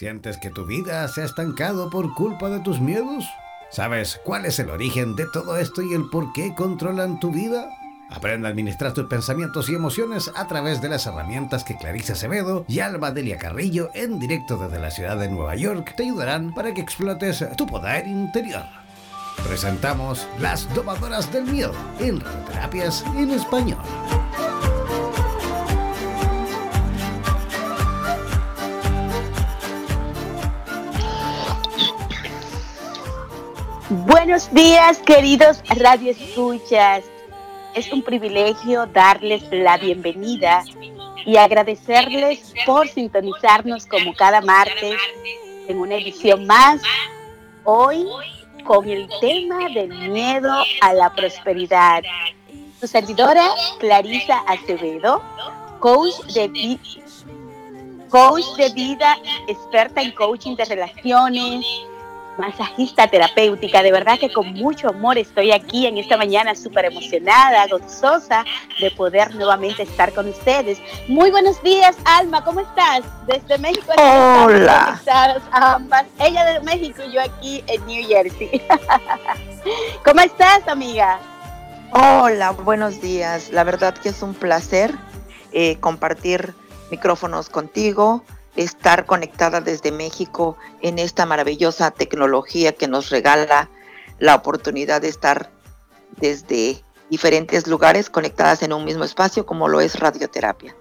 ¿Sientes que tu vida se ha estancado por culpa de tus miedos? ¿Sabes cuál es el origen de todo esto y el por qué controlan tu vida? Aprende a administrar tus pensamientos y emociones a través de las herramientas que Clarice Acevedo y Alba Delia Carrillo en directo desde la ciudad de Nueva York te ayudarán para que explotes tu poder interior. Presentamos Las Domadoras del Miedo en Radioterapias en Español. Buenos días, queridos Radio Escuchas. Es un privilegio darles la bienvenida y agradecerles por sintonizarnos como cada martes en una edición más. Hoy con el tema del miedo a la prosperidad. Su servidora Clarisa Acevedo, coach de, coach de vida, experta en coaching de relaciones, masajista terapéutica. De verdad que con mucho amor estoy aquí en esta mañana súper emocionada, gozosa de poder nuevamente estar con ustedes. Muy buenos días, Alma, ¿cómo estás? Desde México. Hola. Ambas. Ella de México y yo aquí en New Jersey. ¿Cómo estás, amiga? Hola, buenos días. La verdad que es un placer eh, compartir micrófonos contigo estar conectada desde México en esta maravillosa tecnología que nos regala la oportunidad de estar desde diferentes lugares conectadas en un mismo espacio como lo es radioterapia.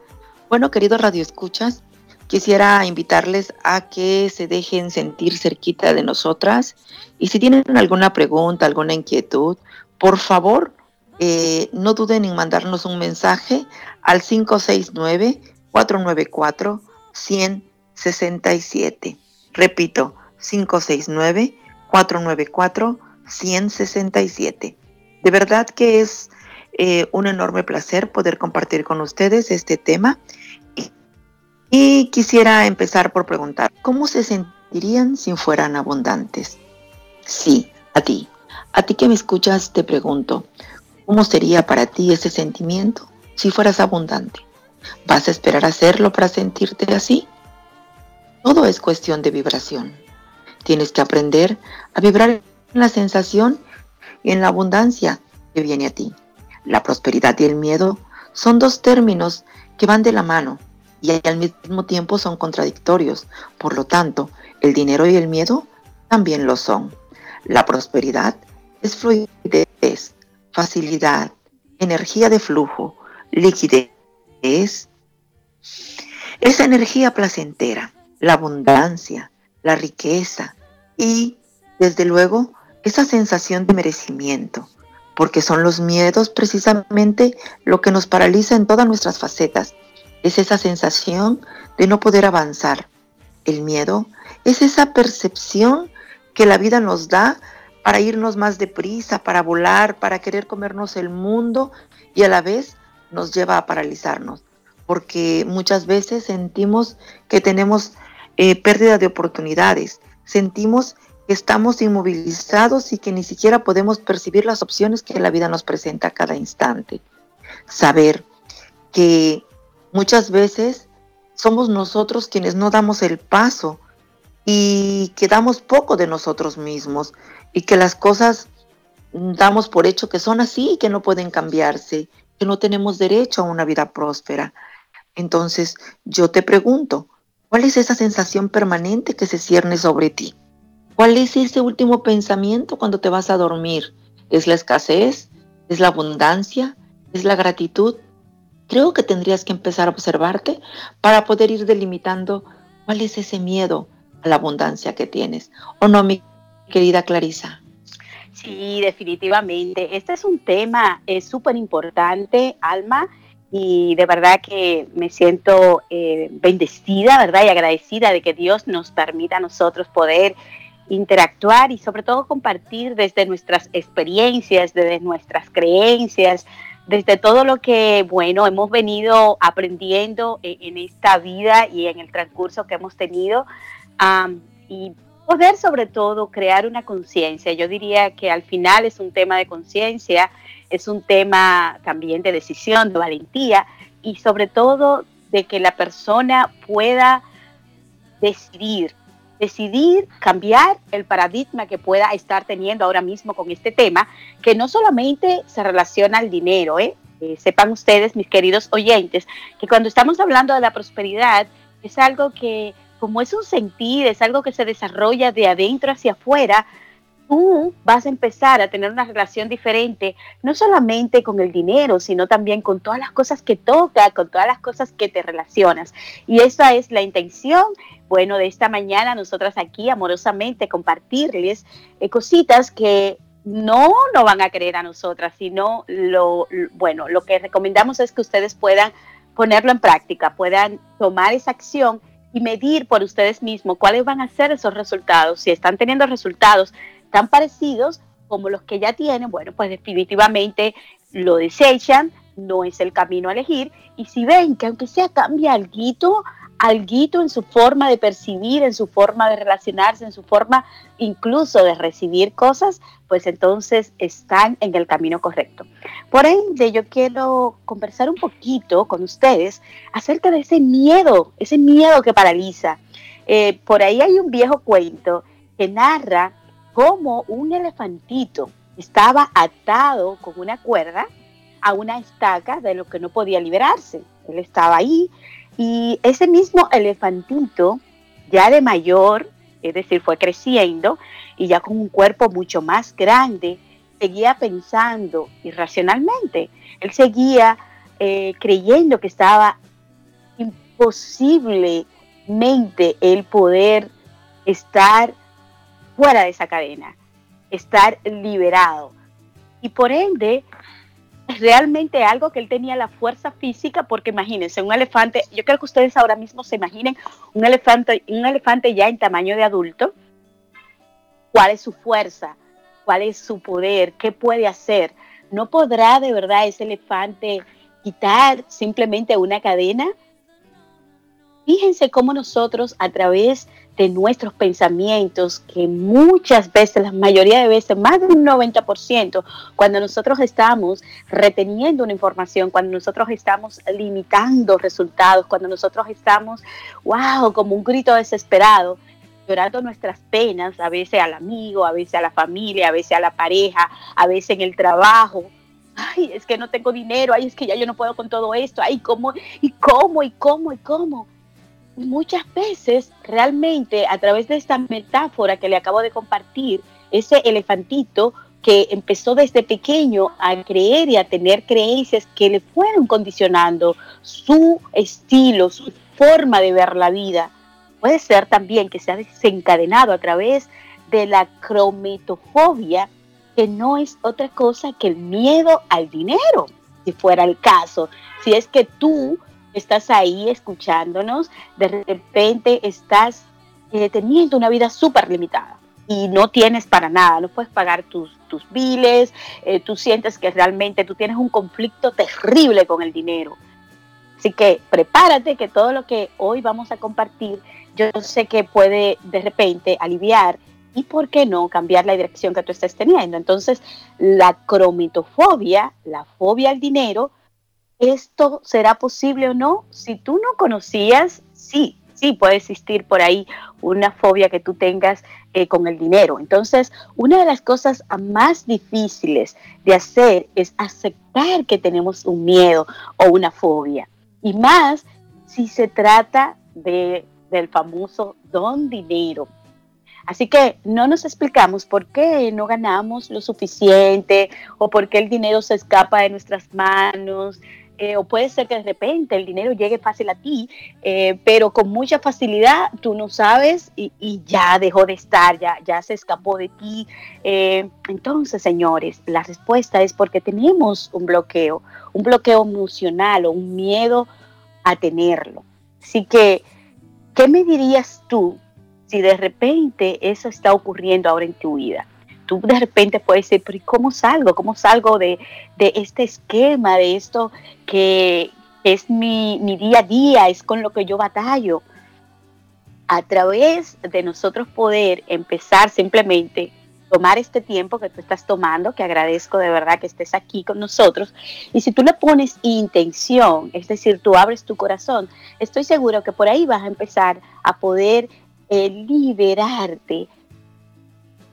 Bueno, queridos radioescuchas, quisiera invitarles a que se dejen sentir cerquita de nosotras y si tienen alguna pregunta, alguna inquietud, por favor, eh, no duden en mandarnos un mensaje al 569 494 167. Repito, 569-494-167. De verdad que es eh, un enorme placer poder compartir con ustedes este tema. Y, quisiera empezar por preguntar, ¿cómo se sentirían si fueran abundantes? Sí, a ti. A ti que me escuchas te pregunto, ¿cómo sería para ti ese sentimiento si fueras abundante? ¿Vas a esperar a hacerlo para sentirte así? Todo es cuestión de vibración. Tienes que aprender a vibrar en la sensación y en la abundancia que viene a ti. La prosperidad y el miedo son dos términos que van de la mano y al mismo tiempo son contradictorios. Por lo tanto, el dinero y el miedo también lo son. La prosperidad es fluidez, facilidad, energía de flujo, liquidez, es energía placentera, la abundancia, la riqueza y, desde luego, esa sensación de merecimiento, porque son los miedos precisamente lo que nos paraliza en todas nuestras facetas. Es esa sensación de no poder avanzar. El miedo es esa percepción que la vida nos da para irnos más deprisa, para volar, para querer comernos el mundo y a la vez nos lleva a paralizarnos, porque muchas veces sentimos que tenemos eh, pérdida de oportunidades, sentimos que estamos inmovilizados y que ni siquiera podemos percibir las opciones que la vida nos presenta a cada instante. Saber que muchas veces somos nosotros quienes no damos el paso y que damos poco de nosotros mismos y que las cosas damos por hecho que son así y que no pueden cambiarse que no tenemos derecho a una vida próspera. Entonces, yo te pregunto, ¿cuál es esa sensación permanente que se cierne sobre ti? ¿Cuál es ese último pensamiento cuando te vas a dormir? ¿Es la escasez? ¿Es la abundancia? ¿Es la gratitud? Creo que tendrías que empezar a observarte para poder ir delimitando cuál es ese miedo a la abundancia que tienes. ¿O no, mi querida Clarisa? Sí, definitivamente. Este es un tema súper importante, Alma, y de verdad que me siento eh, bendecida, ¿verdad? Y agradecida de que Dios nos permita a nosotros poder interactuar y sobre todo compartir desde nuestras experiencias, desde nuestras creencias, desde todo lo que, bueno, hemos venido aprendiendo en, esta vida y en el transcurso que hemos tenido. y poder sobre todo crear una conciencia. Yo diría que al final es un tema de conciencia, es un tema también de decisión, de valentía y sobre todo de que la persona pueda decidir, decidir cambiar el paradigma que pueda estar teniendo ahora mismo con este tema, que no solamente se relaciona al dinero, ¿eh? Eh, sepan ustedes, mis queridos oyentes, que cuando estamos hablando de la prosperidad es algo que como es un sentir, es algo que se desarrolla de adentro hacia afuera, tú vas a empezar a tener una relación diferente, no solamente con el dinero, sino también con todas las cosas que toca, con todas las cosas que te relacionas. Y esa es la intención, bueno, de esta mañana nosotras aquí amorosamente compartirles eh, cositas que no lo van a creer a nosotras, sino lo, bueno, lo que recomendamos es que ustedes puedan ponerlo en práctica, puedan tomar esa acción y medir por ustedes mismos cuáles van a ser esos resultados. Si están teniendo resultados tan parecidos como los que ya tienen, bueno, pues definitivamente lo desechan, no es el camino a elegir. Y si ven que aunque sea cambia algo, alguito en su forma de percibir, en su forma de relacionarse, en su forma incluso de recibir cosas, pues entonces están en el camino correcto. Por ende, yo quiero conversar un poquito con ustedes acerca de ese miedo, ese miedo que paraliza. Eh, por ahí hay un viejo cuento que narra cómo un elefantito estaba atado con una cuerda a una estaca de lo que no podía liberarse. Él estaba ahí y ese mismo elefantito, ya de mayor, es decir, fue creciendo y ya con un cuerpo mucho más grande, seguía pensando irracionalmente. Él seguía eh, creyendo que estaba imposiblemente el poder estar fuera de esa cadena, estar liberado. Y por ende, realmente algo que él tenía la fuerza física, porque imagínense, un elefante, yo creo que ustedes ahora mismo se imaginen un elefante, un elefante ya en tamaño de adulto, cuál es su fuerza, cuál es su poder, qué puede hacer. No podrá de verdad ese elefante quitar simplemente una cadena. Fíjense cómo nosotros a través de nuestros pensamientos, que muchas veces, la mayoría de veces, más de un 90%, cuando nosotros estamos reteniendo una información, cuando nosotros estamos limitando resultados, cuando nosotros estamos, wow, como un grito desesperado, llorando nuestras penas, a veces al amigo, a veces a la familia, a veces a la pareja, a veces en el trabajo. Ay, es que no tengo dinero, ay, es que ya yo no puedo con todo esto, ay, ¿cómo? ¿Y cómo? ¿Y cómo? ¿Y cómo? Muchas veces realmente a través de esta metáfora que le acabo de compartir, ese elefantito que empezó desde pequeño a creer y a tener creencias que le fueron condicionando su estilo, su forma de ver la vida. Puede ser también que se ha desencadenado a través de la crometofobia, que no es otra cosa que el miedo al dinero, si fuera el caso. Si es que tú estás ahí escuchándonos, de repente estás eh, teniendo una vida súper limitada y no tienes para nada, no puedes pagar tus, tus eh, tú sientes que realmente tú tienes un conflicto terrible con el dinero. Así que prepárate que todo lo que hoy vamos a compartir, yo sé que puede de repente aliviar y, ¿por qué no?, cambiar la dirección que tú estés teniendo. Entonces, la cromitofobia, la fobia al dinero, ¿Esto será posible o no? Si tú no conocías, sí, sí puede existir por ahí una fobia que tú tengas eh, con el dinero. Entonces, una de las cosas más difíciles de hacer es aceptar que tenemos un miedo o una fobia. Y más si se trata de, del famoso don dinero. Así que no nos explicamos por qué no ganamos lo suficiente o por qué el dinero se escapa de nuestras manos, eh, o puede ser que de repente el dinero llegue fácil a ti, eh, pero con mucha facilidad tú no sabes y, ya dejó de estar, ya, ya se escapó de ti. Eh, entonces, señores, la respuesta es porque tenemos un bloqueo, un bloqueo emocional o un miedo a tenerlo. Así que, ¿qué me dirías tú si de repente eso está ocurriendo ahora en tu vida? Tú de repente puedes decir, pero ¿cómo salgo? ¿Cómo salgo de, este esquema, de esto que es mi, mi día a día, es con lo que yo batallo? A través de nosotros poder empezar simplemente tomar este tiempo que tú estás tomando, que agradezco de verdad que estés aquí con nosotros. Y si tú le pones intención, es decir, tú abres tu corazón, estoy seguro que por ahí vas a empezar a poder eh, liberarte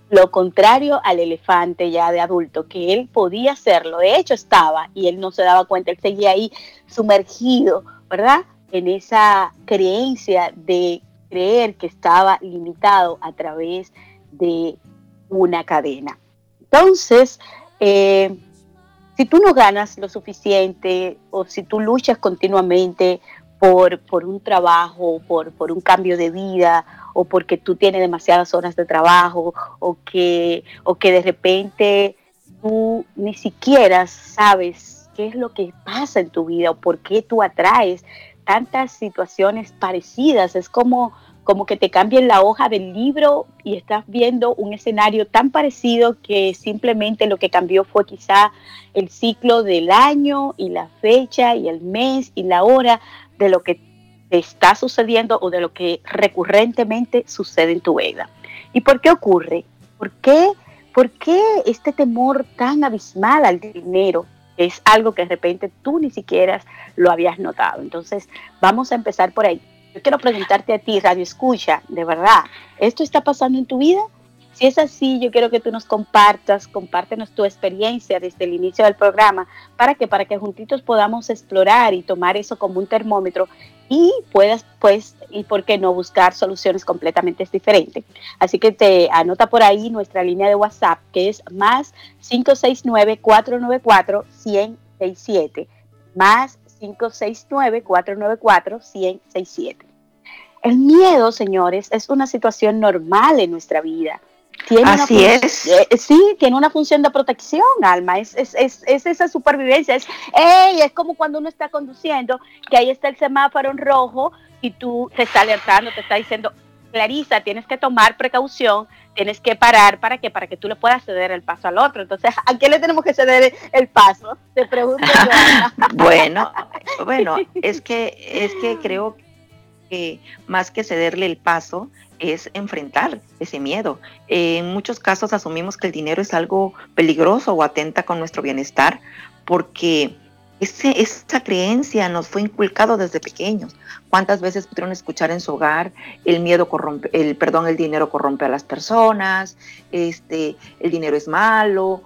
lo contrario al elefante ya de adulto, que él podía hacerlo, de hecho estaba y él no se daba cuenta, él seguía ahí sumergido, ¿verdad? En esa creencia de creer que estaba limitado a través de una cadena. Entonces, eh, si tú no ganas lo suficiente o si tú luchas continuamente por, por un trabajo, por, por un cambio de vida o porque tú tienes demasiadas horas de trabajo o que, o que de repente tú ni siquiera sabes qué es lo que pasa en tu vida o por qué tú atraes tantas situaciones parecidas. Es como, como que te cambien la hoja del libro y estás viendo un escenario tan parecido que simplemente lo que cambió fue quizá el ciclo del año y la fecha y el mes y la hora de lo que está sucediendo o de lo que recurrentemente sucede en tu vida. ¿Y por qué ocurre? ¿Por qué, ¿Por qué este temor tan abismal al dinero? Es algo que de repente tú ni siquiera lo habías notado. Entonces, vamos a empezar por ahí. Yo quiero preguntarte a ti, Radio Escucha, de verdad, ¿esto está pasando en tu vida? Si es así, yo quiero que tú nos compartas, compártenos tu experiencia desde el inicio del programa, para que para que juntitos podamos explorar y tomar eso como un termómetro y puedas, pues, y por qué no buscar soluciones completamente diferentes. Así que te anota por ahí nuestra línea de WhatsApp, que es más 569-494-1067, más 569-494-1067. El miedo, señores, es una situación normal en nuestra vida Así es. Eh, sí, tiene una función de protección, Alma. Es, es, es, es esa supervivencia. Es, es como cuando uno está conduciendo, que ahí está el semáforo en rojo y tú te está alertando, te está diciendo, Clarisa, tienes que tomar precaución, tienes que parar para que para que tú le puedas ceder el paso al otro. Entonces, ¿a quién le tenemos que ceder el paso? Te pregunto. bueno, bueno, es que es que creo que más que cederle el paso, es enfrentar ese miedo. en muchos casos asumimos que el dinero es algo peligroso o atenta con nuestro bienestar porque ese, esa creencia nos fue inculcado desde pequeños. ¿Cuántas veces pudieron escuchar en su hogar el miedo corrompe, el perdón, el dinero corrompe a las personas, este, el dinero es malo,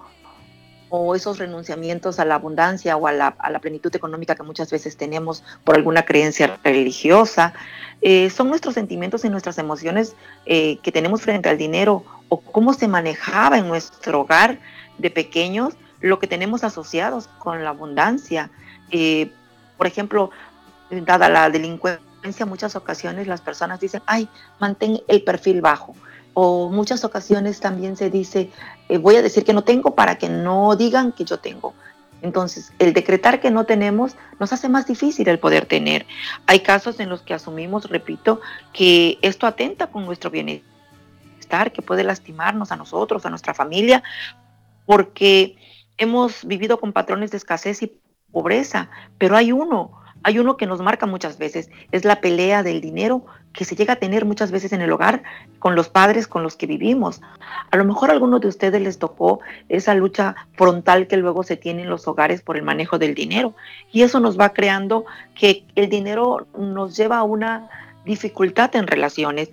o esos renunciamientos a la abundancia o a la, plenitud económica que muchas veces tenemos por alguna creencia religiosa. Eh, son nuestros sentimientos y nuestras emociones eh, que tenemos frente al dinero o cómo se manejaba en nuestro hogar de pequeños lo que tenemos asociados con la abundancia. Eh, por ejemplo, dada la delincuencia, muchas ocasiones las personas dicen, ay, mantén el perfil bajo o muchas ocasiones también se dice, eh, voy a decir que no tengo para que no digan que yo tengo. Entonces, el decretar que no tenemos nos hace más difícil el poder tener. Hay casos en los que asumimos, repito, que esto atenta con nuestro bienestar, que puede lastimarnos a nosotros, a nuestra familia, porque hemos vivido con patrones de escasez y pobreza, pero hay uno, hay uno que nos marca muchas veces, es la pelea del dinero que se llega a tener muchas veces en el hogar con los padres con los que vivimos. A lo mejor a algunos de ustedes les tocó esa lucha frontal que luego se tiene en los hogares por el manejo del dinero y eso nos va creando que el dinero nos lleva a una dificultad en relaciones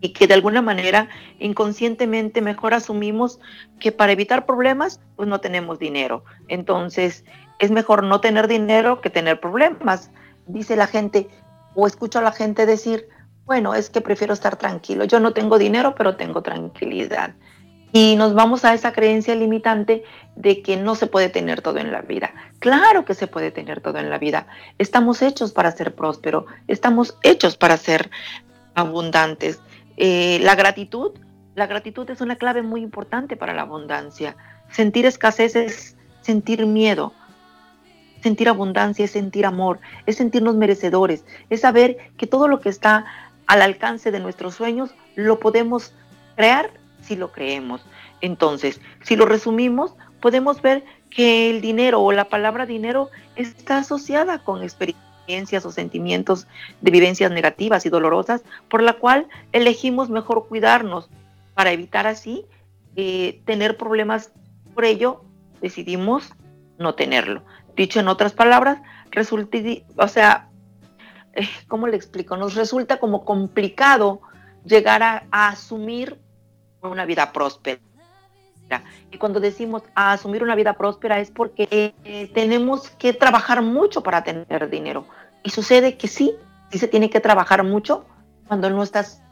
y que de alguna manera inconscientemente mejor asumimos que para evitar problemas pues no tenemos dinero. Entonces es mejor no tener dinero que tener problemas. Dice la gente o escucho a la gente decir, bueno, es que prefiero estar tranquilo. Yo no tengo dinero, pero tengo tranquilidad. Y nos vamos a esa creencia limitante de que no se puede tener todo en la vida. Claro que se puede tener todo en la vida. Estamos hechos para ser próspero, estamos hechos para ser abundantes. Eh, la gratitud, la gratitud es una clave muy importante para la abundancia. Sentir escasez es sentir miedo. Sentir abundancia es sentir amor, es sentirnos merecedores, es saber que todo lo que está al alcance de nuestros sueños lo podemos crear si lo creemos. Entonces, si lo resumimos, podemos ver que el dinero o la palabra dinero está asociada con experiencias o sentimientos de vivencias negativas y dolorosas, por la cual elegimos mejor cuidarnos para evitar así eh, tener problemas. Por ello, decidimos no tenerlo. Dicho en otras palabras, resulta, o sea, eh, ¿cómo le explico? Nos resulta como complicado llegar a asumir una vida próspera. Y cuando decimos a asumir una vida próspera es porque eh, tenemos que trabajar mucho para tener dinero. Y sucede que sí, sí se tiene que trabajar mucho cuando no estás,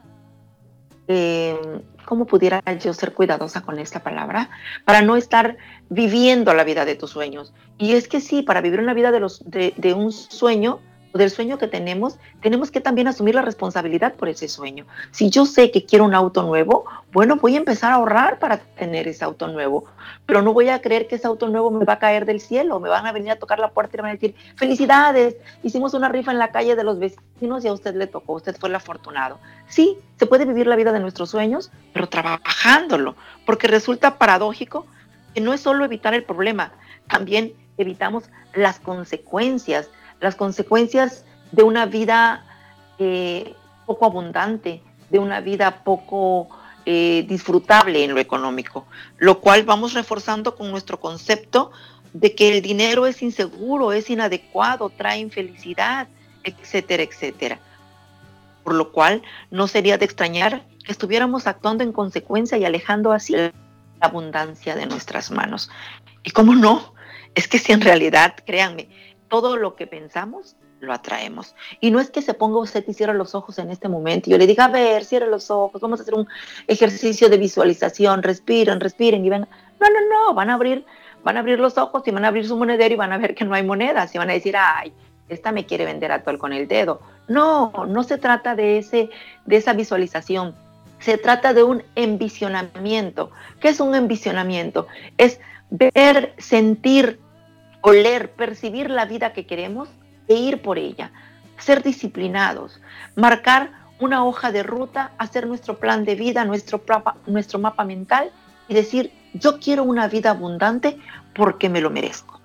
eh, ¿cómo pudiera yo ser cuidadosa con esta palabra? Para no estar viviendo la vida de tus sueños. Y es que sí, para vivir una vida de, los, de un sueño, del sueño que tenemos, tenemos que también asumir la responsabilidad por ese sueño. Si yo sé que quiero un auto nuevo, bueno, voy a empezar a ahorrar para tener ese auto nuevo, pero no voy a creer que ese auto nuevo me va a caer del cielo, me van a venir a tocar la puerta y me van a decir, felicidades, hicimos una rifa en la calle de los vecinos y a usted le tocó, usted fue el afortunado. Sí, se puede vivir la vida de nuestros sueños, pero trabajándolo, porque resulta paradójico que no es solo evitar el problema, también evitamos las consecuencias las consecuencias de una vida eh, poco abundante, de una vida poco eh, disfrutable en lo económico, lo cual vamos reforzando con nuestro concepto de que el dinero es inseguro, es inadecuado, trae infelicidad, etcétera, etcétera. Por lo cual no sería de extrañar que estuviéramos actuando en consecuencia y alejando así la abundancia de nuestras manos. Y cómo no, es que si en realidad, créanme, todo lo que pensamos lo atraemos. Y no es que se ponga usted y cierre los ojos en este momento y yo le diga, a ver, cierre los ojos, vamos a hacer un ejercicio de visualización, respiren, respiren y vengan. No, no, no, van a abrir, van a abrir los ojos y van a abrir su monedero y van a ver que no hay monedas y van a decir, ay, esta me quiere vender a todo con el dedo. No, no se trata de, ese, de esa visualización. Se trata de un envisionamiento. ¿Qué es un envisionamiento? Es ver, sentir, oler, percibir la vida que queremos e ir por ella, ser disciplinados, marcar una hoja de ruta, hacer nuestro plan de vida, nuestro, nuestro mapa mental y decir, yo quiero una vida abundante porque me lo merezco.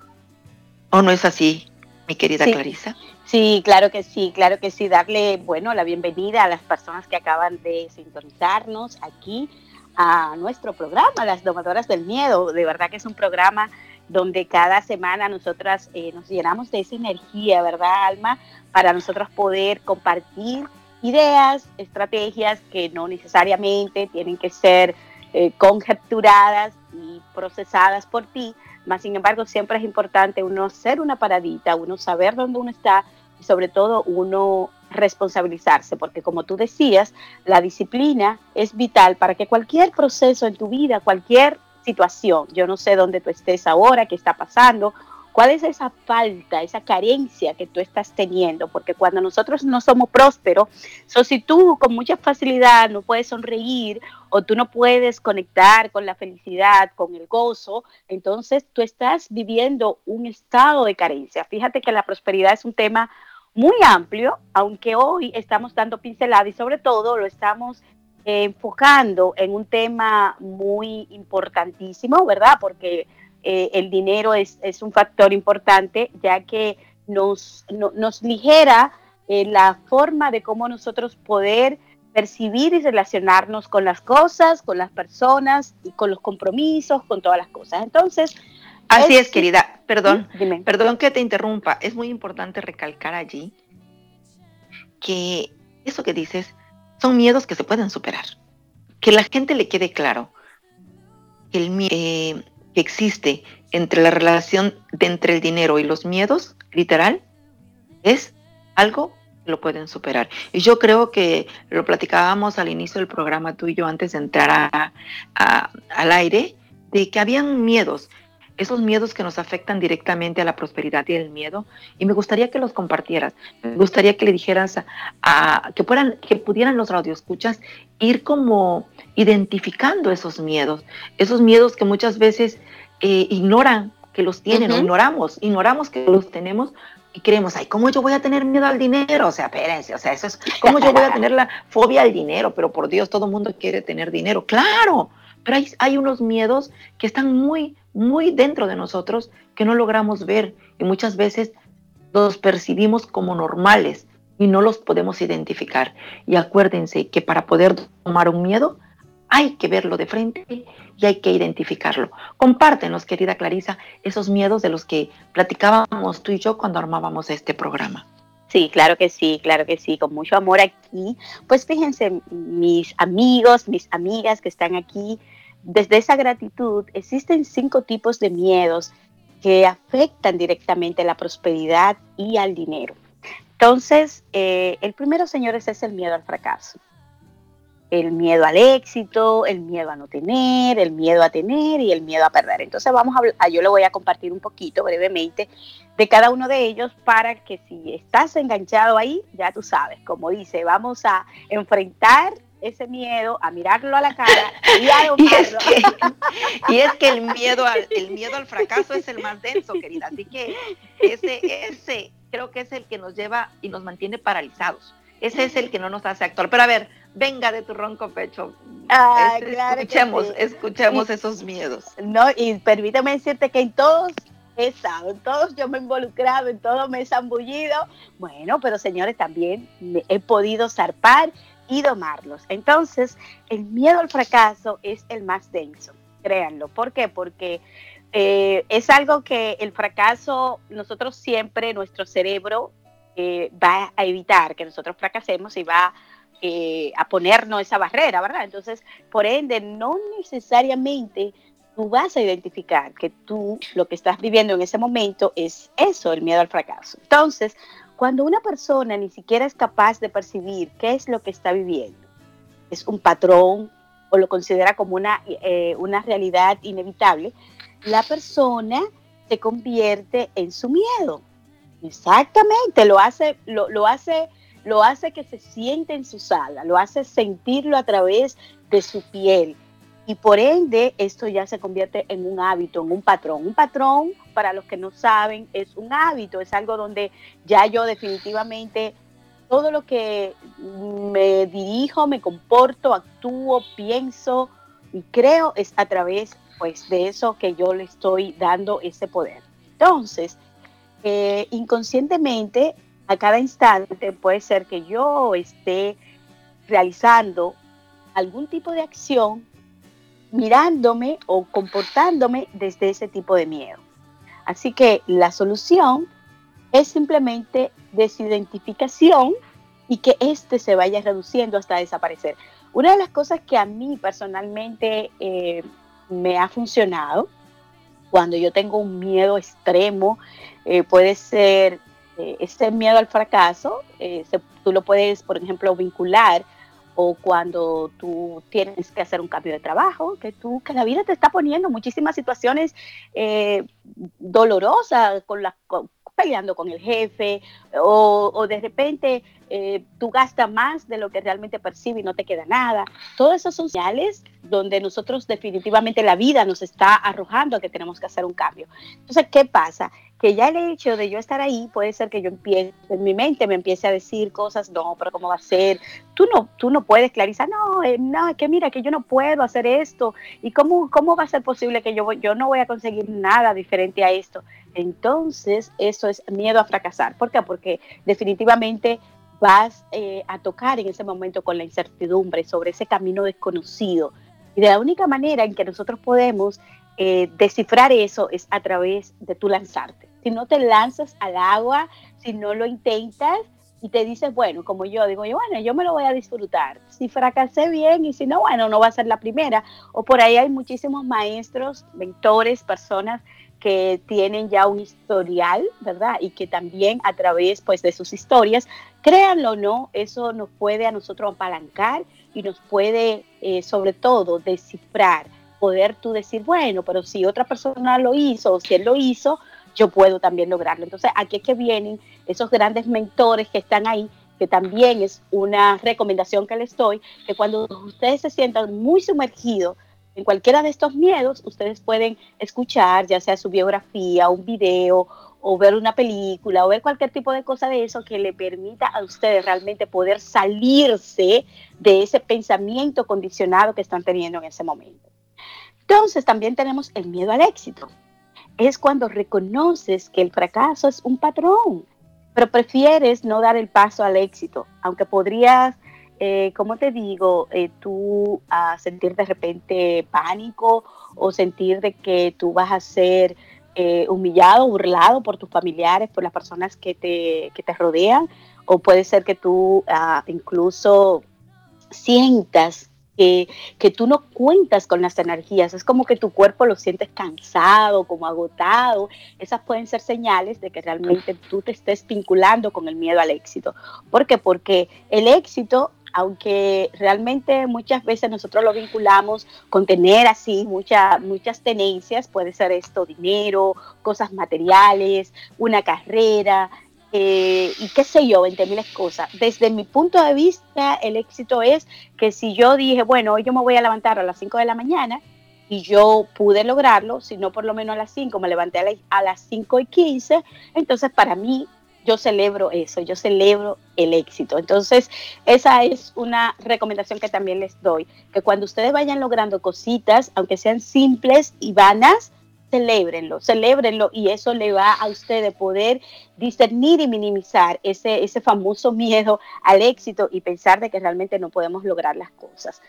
¿O no es así, mi querida Clarisa? Sí, claro que sí, claro que sí. Darle, bueno, la bienvenida a las personas que acaban de sintonizarnos aquí a nuestro programa, Las Domadoras del Miedo. De verdad que es un programa donde cada semana nosotras eh, nos llenamos de esa energía, ¿verdad, Alma? Para nosotros poder compartir ideas, estrategias que no necesariamente tienen que ser eh, conjecturadas y procesadas por ti, más sin embargo siempre es importante uno hacer una paradita, uno saber dónde uno está y sobre todo uno responsabilizarse, porque como tú decías, la disciplina es vital para que cualquier proceso en tu vida, cualquier situación. Yo no sé dónde tú estés ahora, qué está pasando, cuál es esa falta, esa carencia que tú estás teniendo, porque cuando nosotros no somos prósperos, so, si tú con mucha facilidad no puedes sonreír o tú no puedes conectar con la felicidad, con el gozo, entonces tú estás viviendo un estado de carencia. Fíjate que la prosperidad es un tema muy amplio, aunque hoy estamos dando pincelada y sobre todo lo estamos enfocando en un tema muy importantísimo, ¿verdad? Porque eh, el dinero es, un factor importante, ya que nos, nos ligera eh, la forma de cómo nosotros poder percibir y relacionarnos con las cosas, con las personas y con los compromisos, con todas las cosas. Entonces, Así es, querida. Perdón, perdón que te interrumpa. Es muy importante recalcar allí que eso que dices son miedos que se pueden superar. Que la gente le quede claro que el miedo eh, que existe entre la relación entre el dinero y los miedos, literal, es algo lo pueden superar. Y yo creo que lo platicábamos al inicio del programa tú y yo antes de entrar al aire, de que habían miedos, esos miedos que nos afectan directamente a la prosperidad y el miedo, y me gustaría que los compartieras, me gustaría que le dijeras a, que, puedan, que pudieran los radioescuchas ir como identificando esos miedos, esos miedos que muchas veces eh, ignoran que los tienen, o ignoramos, ignoramos que los tenemos y creemos, ay, ¿cómo yo voy a tener miedo al dinero? O sea, espérense, o sea, eso es, ¿cómo yo voy a tener la fobia al dinero? Pero por Dios, todo el mundo quiere tener dinero. Claro, pero hay, hay unos miedos que están muy, muy dentro de nosotros que no logramos ver y muchas veces los percibimos como normales y no los podemos identificar. Y acuérdense que para poder tomar un miedo hay que verlo de frente y hay que identificarlo. Compártenos, querida Clarisa, esos miedos de los que platicábamos tú y yo cuando armábamos este programa. Sí, claro que sí, claro que sí, con mucho amor aquí. Pues fíjense, mis amigos, mis amigas que están aquí, desde esa gratitud existen cinco tipos de miedos que afectan directamente la prosperidad y al dinero. Entonces, eh, el primero, señores, es el miedo al fracaso el miedo al éxito, el miedo a no tener, el miedo a tener y el miedo a perder. Entonces vamos a, yo le voy a compartir un poquito brevemente de cada uno de ellos para que si estás enganchado ahí, ya tú sabes, como dice, vamos a enfrentar ese miedo, a mirarlo a la cara y a y es, que, y es que el miedo al el miedo al fracaso es el más denso, querida. Así que ese ese creo que es el que nos lleva y nos mantiene paralizados. Ese es el que no nos hace actuar. Pero a ver, venga de tu ronco pecho. Ah, escuchemos, escuchemos esos miedos. No, y permíteme decirte que en todos he estado, en todos yo me he involucrado, en todos me he zambullido. Bueno, pero señores, también he podido zarpar y domarlos. Entonces, el miedo al fracaso es el más denso, créanlo. ¿Por qué? Porque eh, es algo que el fracaso, nosotros siempre, nuestro cerebro eh, va a evitar que nosotros fracasemos y va eh, a ponernos esa barrera, ¿verdad? Entonces, por ende, no necesariamente tú vas a identificar que tú lo que estás viviendo en ese momento es eso, el miedo al fracaso. Entonces, cuando una persona ni siquiera es capaz de percibir qué es lo que está viviendo, es un patrón o lo considera como una, eh, una realidad inevitable, la persona se convierte en su miedo. Exactamente, lo hace, lo, lo hace lo hace que se siente en su sala, lo hace sentirlo a través de su piel. Y por ende, esto ya se convierte en un hábito, en un patrón. Un patrón, para los que no saben, es un hábito, es algo donde ya yo definitivamente todo lo que me dirijo, me comporto, actúo, pienso y creo es a través pues de eso que yo le estoy dando ese poder. Entonces, eh, inconscientemente a cada instante puede ser que yo esté realizando algún tipo de acción mirándome o comportándome desde ese tipo de miedo. Así que la solución es simplemente desidentificación y que éste se vaya reduciendo hasta desaparecer. Una de las cosas que a mí personalmente eh, me ha funcionado cuando yo tengo un miedo extremo, eh, puede ser eh, ese miedo al fracaso, eh, tú lo puedes, por ejemplo, vincular o cuando tú tienes que hacer un cambio de trabajo, que tú, que la vida te está poniendo muchísimas situaciones eh, dolorosas peleando con el jefe o, de repente eh, tú gastas más de lo que realmente percibes y no te queda nada. Todas esas son señales donde nosotros definitivamente la vida nos está arrojando a que tenemos que hacer un cambio. Entonces, ¿qué pasa? Que ya el hecho de yo estar ahí puede ser que yo empiece, en mi mente me empiece a decir cosas, no, pero ¿cómo va a ser? Tú no, tú no puedes clarizar, no, eh, no, es que mira, que yo no puedo hacer esto. ¿Y cómo, cómo va a ser posible que yo, yo no voy a conseguir nada diferente a esto? Entonces, eso es miedo a fracasar. ¿Por qué? Porque definitivamente vas eh, a tocar en ese momento con la incertidumbre sobre ese camino desconocido. Y de la única manera en que nosotros podemos eh, descifrar eso es a través de tu lanzarte. Si no te lanzas al agua, si no lo intentas y te dices, bueno, como yo digo, yo, bueno, yo me lo voy a disfrutar. Si fracasé bien y si no, bueno, no va a ser la primera. O por ahí hay muchísimos maestros, mentores, personas que tienen ya un historial, ¿verdad? Y que también a través pues, de sus historias, créanlo o no, eso nos puede a nosotros apalancar y nos puede eh, sobre todo descifrar, poder tú decir, bueno, pero si otra persona lo hizo o si él lo hizo, yo puedo también lograrlo. Entonces, aquí es que vienen esos grandes mentores que están ahí, que también es una recomendación que les doy, que cuando ustedes se sientan muy sumergidos en cualquiera de estos miedos, ustedes pueden escuchar ya sea su biografía, un video o ver una película o ver cualquier tipo de cosa de eso que le permita a ustedes realmente poder salirse de ese pensamiento condicionado que están teniendo en ese momento. Entonces también tenemos el miedo al éxito. Es cuando reconoces que el fracaso es un patrón, pero prefieres no dar el paso al éxito, aunque podrías eh, ¿cómo te digo? Eh, tú a sentir de repente pánico o sentir de que tú vas a ser eh, humillado, burlado por tus familiares, por las personas que te, que te rodean, o puede ser que tú ah, incluso sientas que, que, tú no cuentas con las energías, es como que tu cuerpo lo sientes cansado, como agotado. Esas pueden ser señales de que realmente tú te estés vinculando con el miedo al éxito. ¿Por qué? Porque el éxito aunque realmente muchas veces nosotros lo vinculamos con tener así muchas muchas tenencias, puede ser esto, dinero, cosas materiales, una carrera, eh, y qué sé yo, 20 mil cosas. Desde mi punto de vista, el éxito es que si yo dije, bueno, hoy yo me voy a levantar a las 5 de la mañana y yo pude lograrlo, si no por lo menos a las 5, me levanté a, a las 5 y 15, entonces para mí yo celebro eso, yo celebro el éxito. Entonces, esa es una recomendación que también les doy, que cuando ustedes vayan logrando cositas, aunque sean simples y vanas, celébrenlo, celébrenlo y eso le va a ustedes poder discernir y minimizar ese, ese famoso miedo al éxito y pensar de que realmente no podemos lograr las cosas.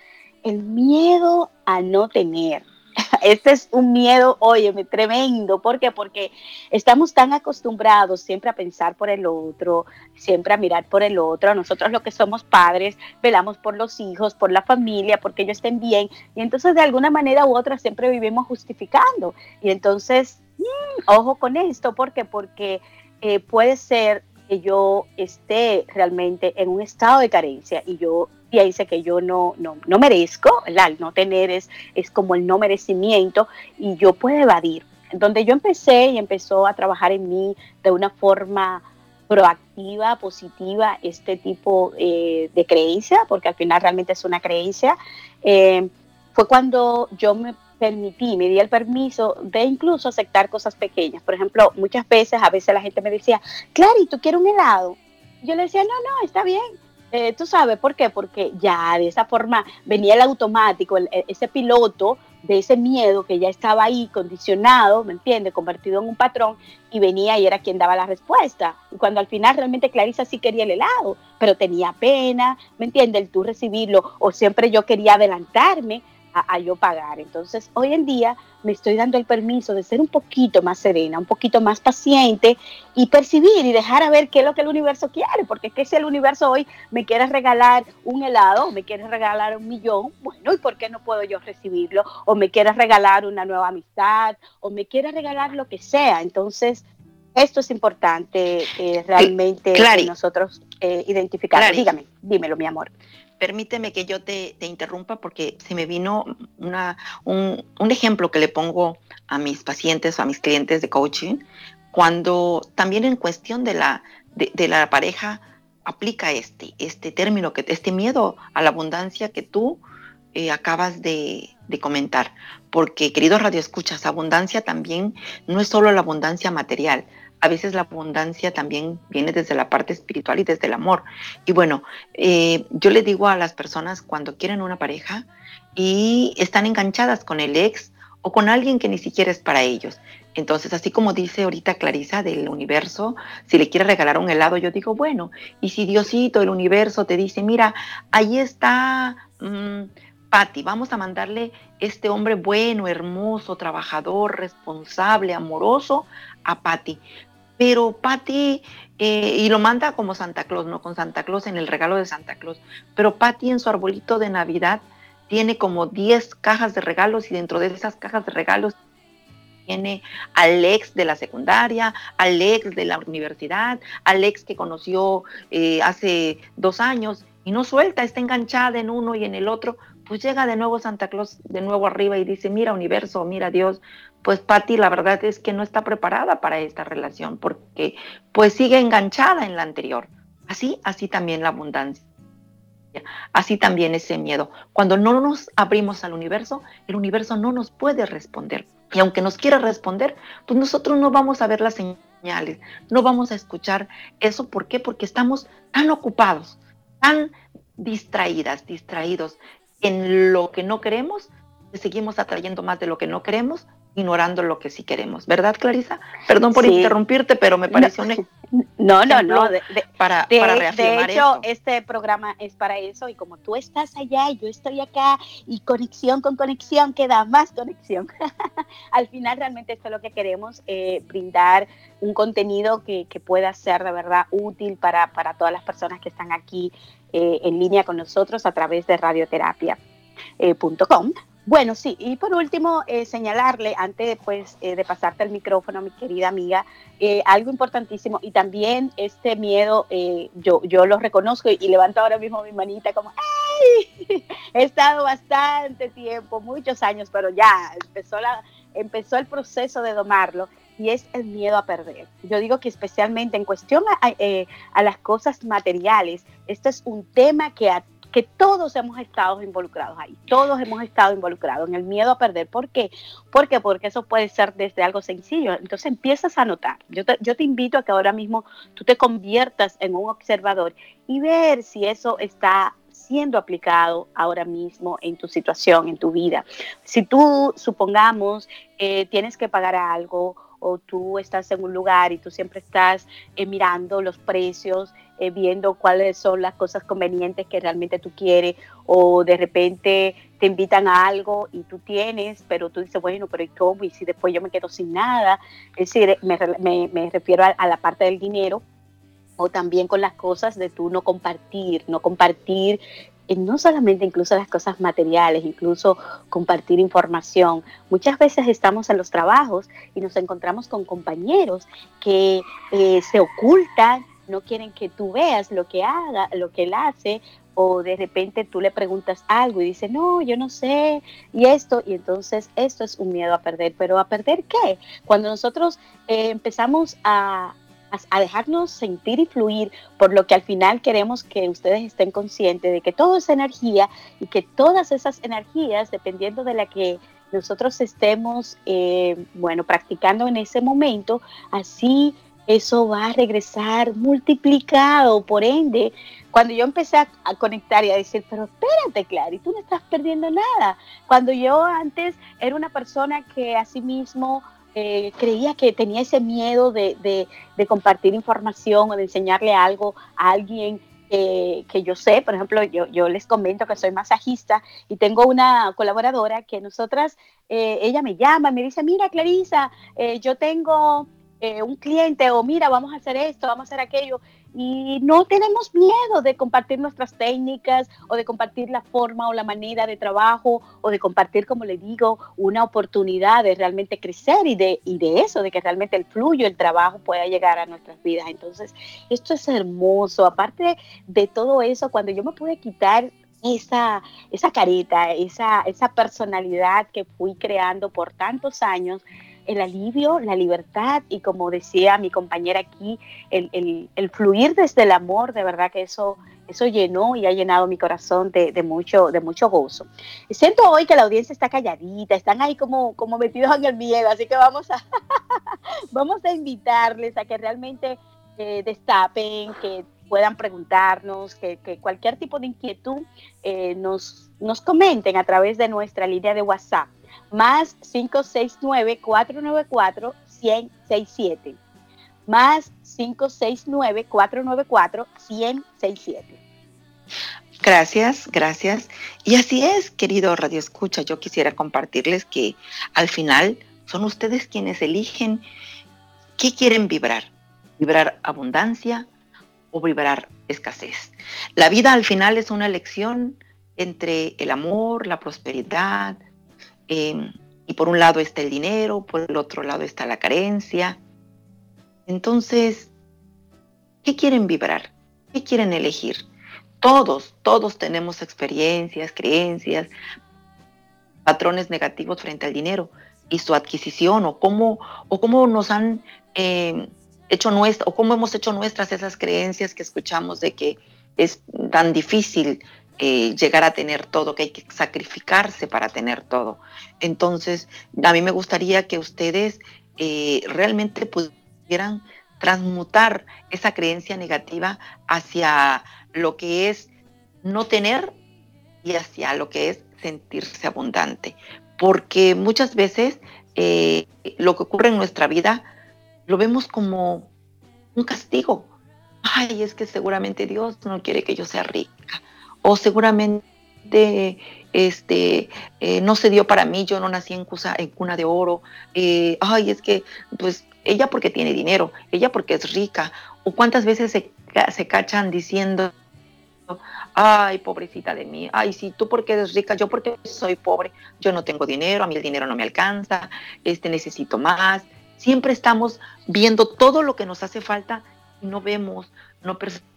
El miedo a no tener, este es un miedo, oye, tremendo. ¿Por qué? Porque estamos tan acostumbrados siempre a pensar por el otro, siempre a mirar por el otro. Nosotros lo que somos padres, velamos por los hijos, por la familia, porque ellos estén bien. Y entonces de alguna manera u otra siempre vivimos justificando. Y entonces, mm, ojo con esto, ¿por qué? Porque eh, puede ser que yo esté realmente en un estado de carencia y yo dice que yo no, no, no merezco, el no tener es, es como el no merecimiento y yo puedo evadir. Donde yo empecé y empezó a trabajar en mí de una forma proactiva, positiva, este tipo eh, de creencia, porque al final realmente es una creencia, eh, fue cuando yo me permití, me di el permiso de incluso aceptar cosas pequeñas. Por ejemplo, muchas veces, a veces la gente me decía, Clary, ¿tú quieres un helado? Yo le decía, no, no, está bien. Eh, tú sabes por qué, porque ya de esa forma venía el automático, e, ese piloto de ese miedo que ya estaba ahí condicionado, ¿me entiendes? Convertido en un patrón y venía y era quien daba la respuesta. Y cuando al final realmente Clarisa sí quería el helado, pero tenía pena, ¿me entiendes? El tú recibirlo o siempre yo quería adelantarme a, yo pagar. Entonces, hoy en día me estoy dando el permiso de ser un poquito más serena, un poquito más paciente y percibir y dejar a ver qué es lo que el universo quiere, porque es que si el universo hoy me quiere regalar un helado, o me quiere regalar un millón, bueno, ¿y por qué no puedo yo recibirlo? O me quiere regalar una nueva amistad, o me quiere regalar lo que sea. Entonces, esto es importante eh, realmente que nosotros eh, identificar. Dígame, dímelo, mi amor permíteme que yo te, interrumpa porque se me vino una, un, ejemplo que le pongo a mis pacientes o a mis clientes de coaching, cuando también en cuestión de la, de, la pareja aplica este, este término, que, este miedo a la abundancia que tú eh, acabas de, de, comentar. Porque, queridos radioescuchas, abundancia también no es solo la abundancia material, a veces la abundancia también viene desde la parte espiritual y desde el amor. Y bueno, eh, yo le digo a las personas cuando quieren una pareja y están enganchadas con el ex o con alguien que ni siquiera es para ellos. Entonces, así como dice ahorita Clarisa del universo, si le quiere regalar un helado, yo digo, bueno, y si Diosito, el universo, te dice, mira, ahí está mmm, Patti, vamos a mandarle este hombre bueno, hermoso, trabajador, responsable, amoroso a Patti pero Patty, eh, y lo manda como Santa Claus, ¿no? Con Santa Claus en el regalo de Santa Claus, pero Patty en su arbolito de Navidad tiene como 10 cajas de regalos y dentro de esas cajas de regalos tiene al ex de la secundaria, al ex de la universidad, al ex que conoció eh, hace dos años y no suelta, está enganchada en uno y en el otro, pues llega de nuevo Santa Claus de nuevo arriba y dice, mira universo, mira Dios, pues Patti la verdad es que no está preparada para esta relación porque pues sigue enganchada en la anterior. Así, así también la abundancia. Así también ese miedo. Cuando no nos abrimos al universo, el universo no nos puede responder. Y aunque nos quiera responder, pues nosotros no vamos a ver las señales, no vamos a escuchar eso. ¿Por qué? Porque estamos tan ocupados, tan distraídas, distraídos en lo que no queremos, seguimos atrayendo más de lo que no queremos ignorando lo que sí queremos, ¿verdad, Clarisa? Perdón por interrumpirte, pero me pareció no, no, no, de, para, para reafirmar de hecho, este programa es para eso y como tú estás allá y yo estoy acá y conexión con conexión queda más conexión. Al final realmente esto es lo que queremos, eh, brindar un contenido que, que, pueda ser de verdad útil para, para todas las personas que están aquí eh, en línea con nosotros a través de radioterapia.com. Bueno, sí, y por último, eh, señalarle, antes pues, eh, de pasarte el micrófono, mi querida amiga, algo importantísimo, y también este miedo, yo, yo lo reconozco y, levanto ahora mismo mi manita como, ¡ay! He estado bastante tiempo, muchos años, pero ya empezó, la, empezó el proceso de domarlo, y es el miedo a perder. Yo digo que especialmente en cuestión a, a las cosas materiales, este es un tema que a que todos hemos estado involucrados ahí, todos hemos estado involucrados en el miedo a perder. ¿Por qué? Porque, porque eso puede ser desde algo sencillo. Entonces empiezas a notar. Yo te, yo te invito a que ahora mismo tú te conviertas en un observador y ver si eso está siendo aplicado ahora mismo en tu situación, en tu vida. Si tú, supongamos, eh, tienes que pagar algo o tú estás en un lugar y tú siempre estás eh, mirando los precios, eh, viendo cuáles son las cosas convenientes que realmente tú quieres, o de repente te invitan a algo y tú tienes, pero tú dices, bueno, pero ¿y cómo? Y si después yo me quedo sin nada, es decir, me, me, refiero a, la parte del dinero, o también con las cosas de tú no compartir, no compartir no solamente incluso las cosas materiales, incluso compartir información. Muchas veces estamos en los trabajos y nos encontramos con compañeros que eh, se ocultan, no quieren que tú veas lo que haga, lo que él hace, o de repente tú le preguntas algo y dice, no, yo no sé, y esto, y entonces esto es un miedo a perder, pero ¿a perder qué? Cuando nosotros eh, empezamos a, a dejarnos sentir y fluir por lo que al final queremos que ustedes estén conscientes de que todo es energía y que todas esas energías, dependiendo de la que nosotros estemos, eh, bueno, practicando en ese momento, así eso va a regresar multiplicado. Por ende, cuando yo empecé a, conectar y a decir, pero espérate, Clary, tú no estás perdiendo nada. Cuando yo antes era una persona que a sí mismo eh, creía que tenía ese miedo de, compartir información o de enseñarle algo a alguien que yo sé, por ejemplo, yo, yo, les comento que soy masajista y tengo una colaboradora que nosotras, eh, ella me llama, me dice, mira Clarisa, eh, yo tengo un cliente o mira, vamos a hacer esto, vamos a hacer aquello y no tenemos miedo de compartir nuestras técnicas o de compartir la forma o la manera de trabajo o de compartir, como le digo, una oportunidad de realmente crecer y de, y de eso, de que realmente el fluyo, el trabajo pueda llegar a nuestras vidas. Entonces, esto es hermoso. Aparte de todo eso, cuando yo me pude quitar esa, esa careta, esa, esa personalidad que fui creando por tantos años, el alivio, la libertad y como decía mi compañera aquí, el, fluir desde el amor, de verdad que eso, eso llenó y ha llenado mi corazón de, mucho, de mucho gozo. siento hoy que la audiencia está calladita, están ahí como, como metidos en el miedo, así que vamos a, vamos a invitarles a que realmente eh, destapen, que puedan preguntarnos, que, cualquier tipo de inquietud eh, nos, nos comenten a través de nuestra línea de WhatsApp más 569-494-1067. Más 569-494-1067. Gracias, gracias. Y así es, querido Radio Escucha, yo quisiera compartirles que al final son ustedes quienes eligen qué quieren vibrar. Vibrar abundancia o vibrar escasez. La vida al final es una elección entre el amor, la prosperidad, Em, y por un lado está el dinero, por el otro lado está la carencia. Entonces, ¿qué quieren vibrar? ¿Qué quieren elegir? Todos, todos tenemos experiencias, creencias, patrones negativos frente al dinero y su adquisición o cómo, o cómo nos han eh, hecho nuestra, o cómo hemos hecho nuestras esas creencias que escuchamos de que es tan difícil eh, llegar a tener todo, que hay que sacrificarse para tener todo. Entonces, a mí me gustaría que ustedes eh, realmente pudieran transmutar esa creencia negativa hacia lo que es no tener y hacia lo que es sentirse abundante. Porque muchas veces eh, lo que ocurre en nuestra vida lo vemos como un castigo. Ay, es que seguramente Dios no quiere que yo sea rica. O seguramente este, eh, no se dio para mí, yo no nací en, en cuna de oro. Eh, ay, es que, pues, ella porque tiene dinero, ella porque es rica. O cuántas veces se, se cachan diciendo, ay, pobrecita de mí, ay, sí, tú porque eres rica, yo porque soy pobre, yo no tengo dinero, a mí el dinero no me alcanza, este, necesito más. Siempre estamos viendo todo lo que nos hace falta y no vemos, no percibimos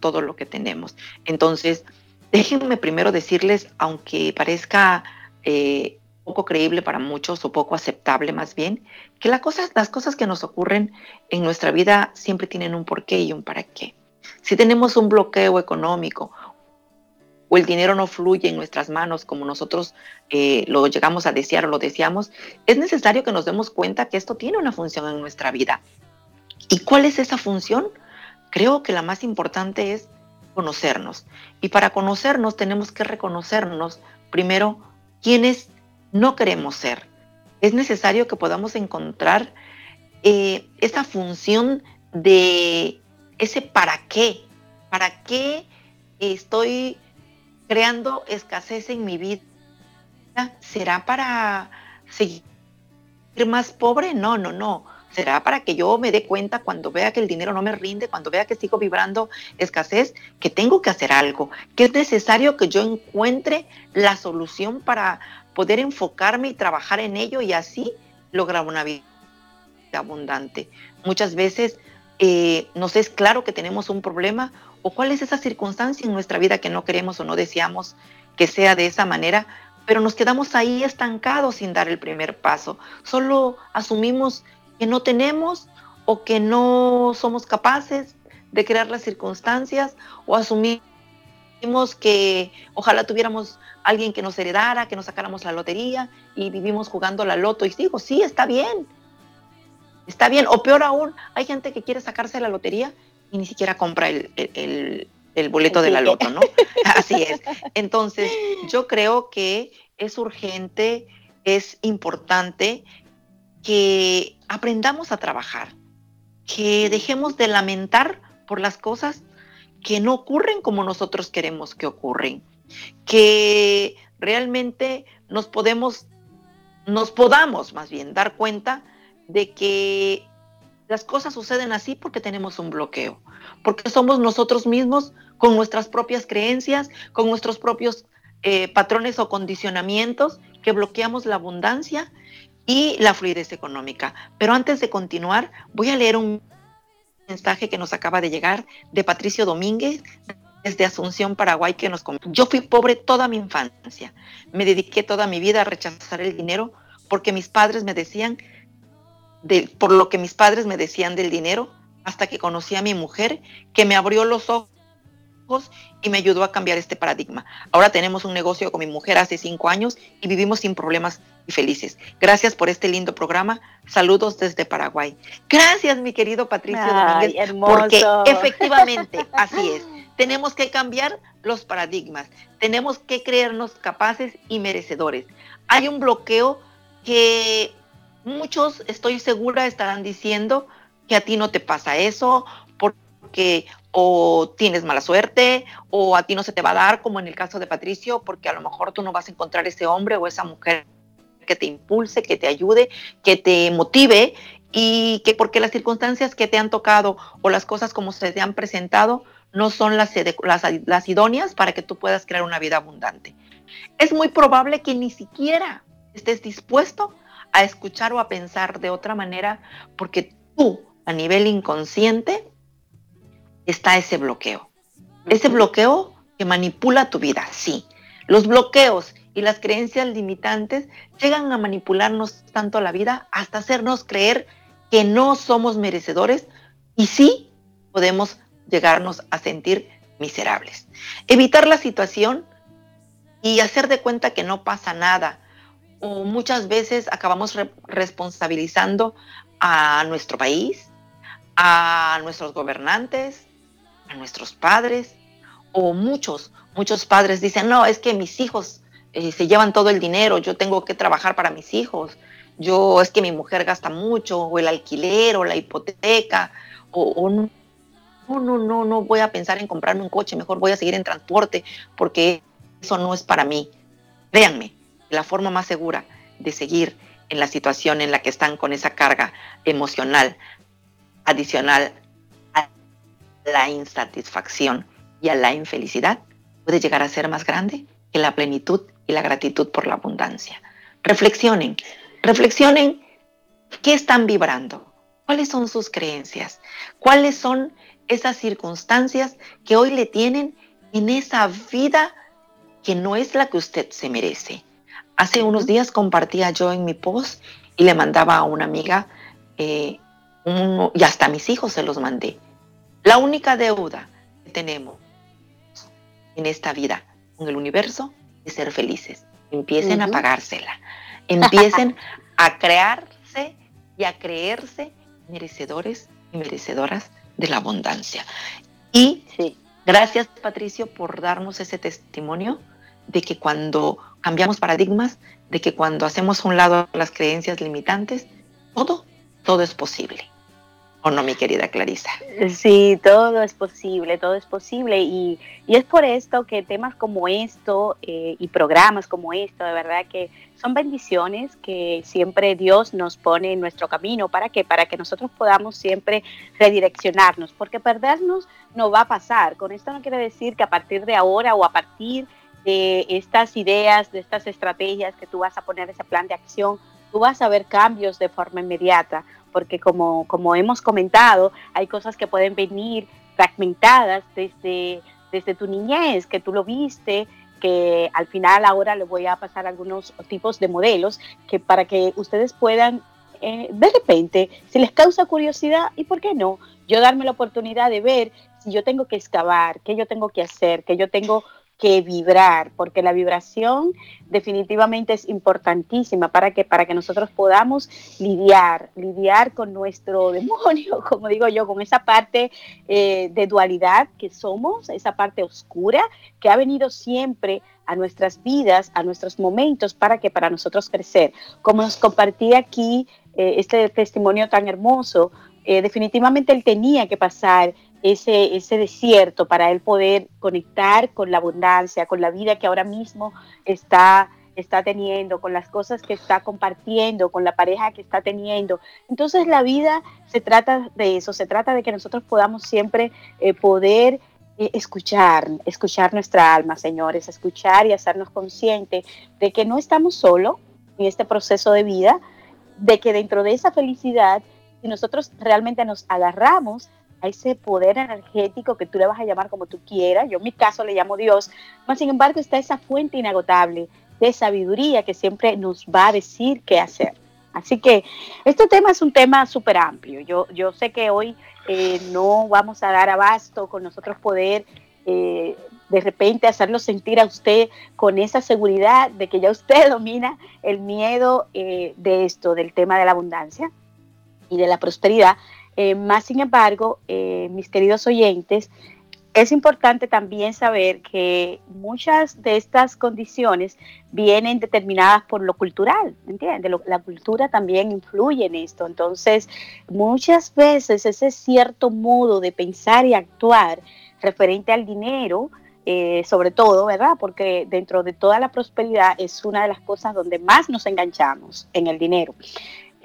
todo lo que tenemos. Entonces, déjenme primero decirles, aunque parezca eh, poco creíble para muchos o poco aceptable más bien, que las cosas que nos ocurren en nuestra vida siempre tienen un porqué y un para qué. Si tenemos un bloqueo económico o el dinero no fluye en nuestras manos como nosotros eh, lo llegamos a desear o lo deseamos, es necesario que nos demos cuenta que esto tiene una función en nuestra vida. ¿Y cuál es esa función? Creo que la más importante es conocernos. Y para conocernos tenemos que reconocernos primero quienes no queremos ser. Es necesario que podamos encontrar eh, esa función de ese para qué, para qué estoy creando escasez en mi vida. ¿Será para seguir más pobre? No, no, no. ¿Será para que yo me dé cuenta cuando vea que el dinero no me rinde, cuando vea que sigo vibrando escasez, que tengo que hacer algo, que es necesario que yo encuentre la solución para poder enfocarme y trabajar en ello y así lograr una vida abundante? Muchas veces eh, nos es claro que tenemos un problema o cuál es esa circunstancia en nuestra vida que no queremos o no deseamos que sea de esa manera, pero nos quedamos ahí estancados sin dar el primer paso. Solo asumimos que no tenemos o que no somos capaces de crear las circunstancias o asumimos que ojalá tuviéramos alguien que nos heredara, que nos sacáramos la lotería y vivimos jugando la loto. Y digo, sí, está bien, Está bien, o peor aún, hay gente que quiere sacarse la lotería y ni siquiera compra el, boleto de la loto, ¿no? Así es. Entonces, yo creo que es urgente, es importante que aprendamos a trabajar, que dejemos de lamentar por las cosas que no ocurren como nosotros queremos que ocurren, que realmente nos podemos, nos podamos más bien dar cuenta de que las cosas suceden así porque tenemos un bloqueo, porque somos nosotros mismos con nuestras propias creencias, con nuestros propios eh, patrones o condicionamientos que bloqueamos la abundancia y la fluidez económica. Pero antes de continuar, voy a leer un mensaje que nos acaba de llegar de Patricio Domínguez desde Asunción, Paraguay, que nos comenta. Yo fui pobre toda mi infancia. Me dediqué toda mi vida a rechazar el dinero porque mis padres me decían por lo que mis padres me decían del dinero, hasta que conocí a mi mujer, que me abrió los ojos y me ayudó a cambiar este paradigma. Ahora tenemos un negocio con mi mujer hace cinco años y vivimos sin problemas y felices. Gracias por este lindo programa. Saludos desde Paraguay. Gracias, mi querido Patricio Domínguez, porque efectivamente así es. Tenemos que cambiar los paradigmas. Tenemos que creernos capaces y merecedores. Hay un bloqueo que muchos, estoy segura, estarán diciendo que a ti no te pasa eso porque o tienes mala suerte o a ti no se te va a dar, como en el caso de Patricio, porque a lo mejor tú no vas a encontrar ese hombre o esa mujer que te impulse, que te ayude, que te motive y que porque las circunstancias que te han tocado o las cosas como se te han presentado no son las, las, idóneas para que tú puedas crear una vida abundante. Es muy probable que ni siquiera estés dispuesto a escuchar o a pensar de otra manera, porque tú, a nivel inconsciente, está ese bloqueo. Ese bloqueo que manipula tu vida, sí. Los bloqueos y las creencias limitantes llegan a manipularnos tanto la vida hasta hacernos creer que no somos merecedores y sí podemos llegarnos a sentir miserables. Evitar la situación y hacer de cuenta que no pasa nada. O muchas veces acabamos responsabilizando a nuestro país, a nuestros gobernantes, nuestros padres, o muchos, muchos padres dicen, no, es que mis hijos eh, se llevan todo el dinero, yo tengo que trabajar para mis hijos, yo es que mi mujer gasta mucho, o el alquiler, o la hipoteca, o, no, no, no, no voy a pensar en comprarme un coche, mejor voy a seguir en transporte, porque eso no es para mí. Créanme, la forma más segura de seguir en la situación en la que están con esa carga emocional adicional la insatisfacción y a la infelicidad puede llegar a ser más grande que la plenitud y la gratitud por la abundancia. Reflexionen, reflexionen qué están vibrando, cuáles son sus creencias, cuáles son esas circunstancias que hoy le tienen en esa vida que no es la que usted se merece. Hace unos días compartía yo en mi post y le mandaba a una amiga eh, y hasta a mis hijos se los mandé. La única deuda que tenemos en esta vida con el universo es ser felices. Empiecen a pagársela. Empiecen a crearse y a creerse merecedores y merecedoras de la abundancia. Y gracias Patricio por darnos ese testimonio de que cuando cambiamos paradigmas, de que cuando hacemos a un lado las creencias limitantes, todo, todo es posible. ¿O no, mi querida Clarisa? Sí, todo es posible, todo es posible. Y, es por esto que temas como esto eh, y programas como esto, de verdad que son bendiciones que siempre Dios nos pone en nuestro camino. ¿Para qué? Para que nosotros podamos siempre redireccionarnos, porque perdernos no va a pasar. Con esto no quiere decir que a partir de ahora o a partir de estas ideas, de estas estrategias que tú vas a poner ese plan de acción, tú vas a ver cambios de forma inmediata porque como, como hemos comentado, hay cosas que pueden venir fragmentadas desde, desde tu niñez, que tú lo viste, que al final ahora les voy a pasar algunos tipos de modelos que para que ustedes puedan eh, de repente, si les causa curiosidad, ¿y por qué no? Yo darme la oportunidad de ver si yo tengo que excavar, qué yo tengo que hacer, qué yo tengo que vibrar, porque la vibración definitivamente es importantísima. Para que, para que nosotros podamos lidiar, lidiar con nuestro demonio, como digo yo, con esa parte eh, de dualidad que somos, esa parte oscura que ha venido siempre a nuestras vidas, a nuestros momentos, para que para nosotros crecer. Como nos compartí aquí eh, este testimonio tan hermoso, eh, definitivamente él tenía que pasar ese, ese desierto para él poder conectar con la abundancia, con la vida que ahora mismo está, está teniendo, con las cosas que está compartiendo, con la pareja que está teniendo. Entonces la vida se trata de eso, se trata de que nosotros podamos siempre eh, poder eh, escuchar, escuchar nuestra alma, señores, escuchar y hacernos conscientes de que no estamos solos en este proceso de vida, de que dentro de esa felicidad, si nosotros realmente nos agarramos ese poder energético que tú le vas a llamar como tú quieras, yo en mi caso le llamo Dios, mas sin embargo está esa fuente inagotable de sabiduría que siempre nos va a decir qué hacer. Así que este tema es un tema súper amplio. Yo, yo sé que hoy eh, no vamos a dar abasto con nosotros poder eh, de repente hacerlo sentir a usted con esa seguridad de que ya usted domina el miedo eh, de esto, del tema de la abundancia y de la prosperidad, eh, más sin embargo, eh, mis queridos oyentes, es importante también saber que muchas de estas condiciones vienen determinadas por lo cultural, ¿entiendes? la cultura también influye en esto. Entonces, muchas veces ese cierto modo de pensar y actuar referente al dinero, eh, sobre todo, ¿verdad? Porque dentro de toda la prosperidad es una de las cosas donde más nos enganchamos en el dinero.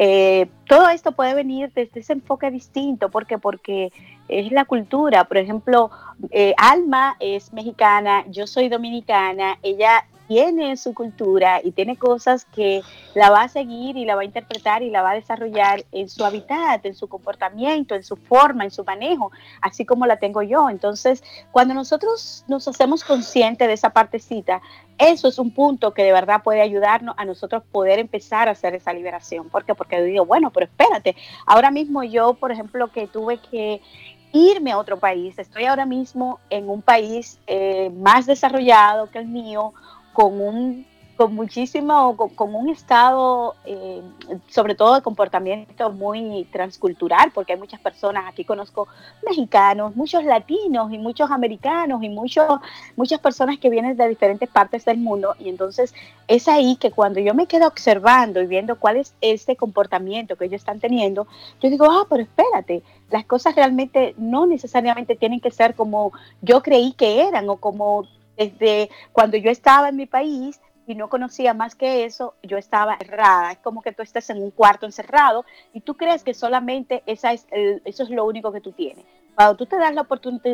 Eh, todo esto puede venir desde ese enfoque distinto, porque porque es la cultura. Por ejemplo, eh, Alma es mexicana, yo soy dominicana, ella tiene su cultura y tiene cosas que la va a seguir y la va a interpretar y la va a desarrollar en su hábitat, en su comportamiento, en su forma, en su manejo, así como la tengo yo. Entonces, cuando nosotros nos hacemos conscientes de esa partecita, eso es un punto que de verdad puede ayudarnos a nosotros poder empezar a hacer esa liberación. ¿Por qué? Porque digo, bueno, pero espérate, ahora mismo yo, por ejemplo, que tuve que irme a otro país, estoy ahora mismo en un país eh, más desarrollado que el mío, con un con muchísimo, con, un estado, eh, sobre todo de comportamiento muy transcultural, porque hay muchas personas, aquí conozco mexicanos, muchos latinos y muchos americanos y muchos, muchas personas que vienen de diferentes partes del mundo. Y entonces es ahí que cuando yo me quedo observando y viendo cuál es este comportamiento que ellos están teniendo, yo digo, ah, pero espérate, las cosas realmente no necesariamente tienen que ser como yo creí que eran o como desde cuando yo estaba en mi país y no conocía más que eso, yo estaba errada. Es como que tú estás en un cuarto encerrado y tú crees que solamente esa es eso es lo único que tú tienes. Cuando tú te das la,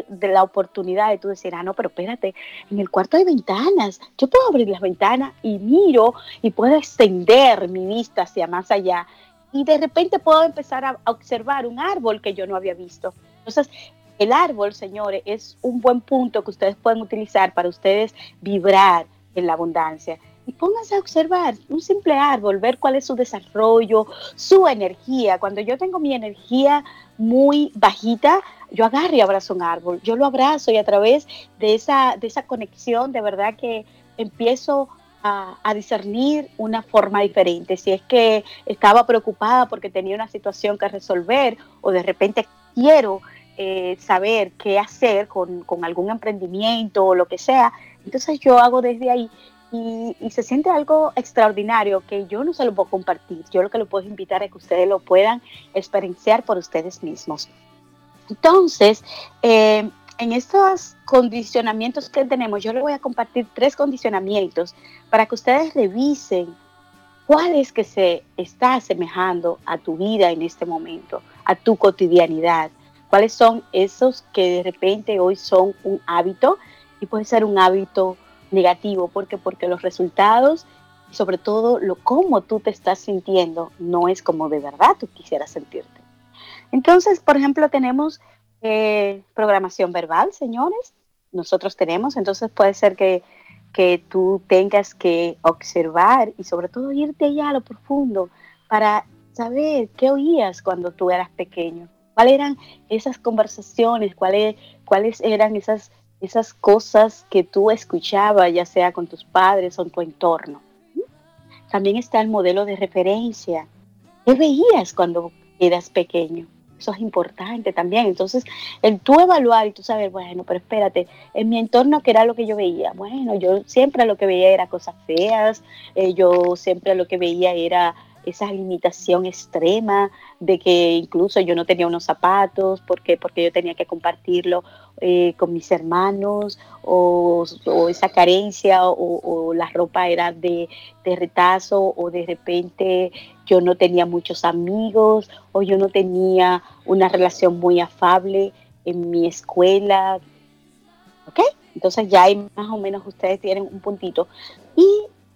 de la oportunidad de tú decir, ah, no, pero espérate, en el cuarto hay ventanas, yo puedo abrir las ventanas y miro y puedo extender mi vista hacia más allá. Y de repente puedo empezar a observar un árbol que yo no había visto. Entonces, el árbol, señores, es un buen punto que ustedes pueden utilizar para ustedes vibrar en la abundancia. Y pónganse a observar un simple árbol, ver cuál es su desarrollo, su energía. Cuando yo tengo mi energía muy bajita, yo agarro y abrazo un árbol. Yo lo abrazo y a través de esa, de esa conexión, de verdad que empiezo a, a, discernir una forma diferente. Si es que estaba preocupada porque tenía una situación que resolver o de repente quiero eh, saber qué hacer con, algún emprendimiento o lo que sea. Entonces yo hago desde ahí y, se siente algo extraordinario que yo no se lo puedo compartir. Yo lo que lo puedo invitar es que ustedes lo puedan experienciar por ustedes mismos. Entonces, eh, en estos condicionamientos que tenemos, yo les voy a compartir tres condicionamientos para que ustedes revisen cuál es que se está asemejando a tu vida en este momento, a tu cotidianidad cuáles son esos que de repente hoy son un hábito y puede ser un hábito negativo, porque porque los resultados, sobre todo lo cómo tú te estás sintiendo, no es como de verdad tú quisieras sentirte. Entonces, por ejemplo, tenemos eh, programación verbal, señores. Nosotros tenemos, entonces puede ser que, que tú tengas que observar y sobre todo irte ya a lo profundo para saber qué oías cuando tú eras pequeño ¿Cuáles eran esas conversaciones? ¿Cuáles, cuáles eran esas, esas cosas que tú escuchabas, ya sea con tus padres o en tu entorno? También está el modelo de referencia. ¿Qué veías cuando eras pequeño? Eso es importante también. Entonces, el tú evaluar y tú saber, bueno, pero espérate, en mi entorno, ¿qué era lo que yo veía? Bueno, yo siempre lo que veía era cosas feas, eh, yo siempre lo que veía era esa limitación extrema de que incluso yo no tenía unos zapatos porque, porque yo tenía que compartirlo eh, con mis hermanos o, esa carencia o, la ropa era de, de retazo o de repente yo no tenía muchos amigos o yo no tenía una relación muy afable en mi escuela. ¿Ok? Entonces ya hay más o menos ustedes tienen un puntito. Y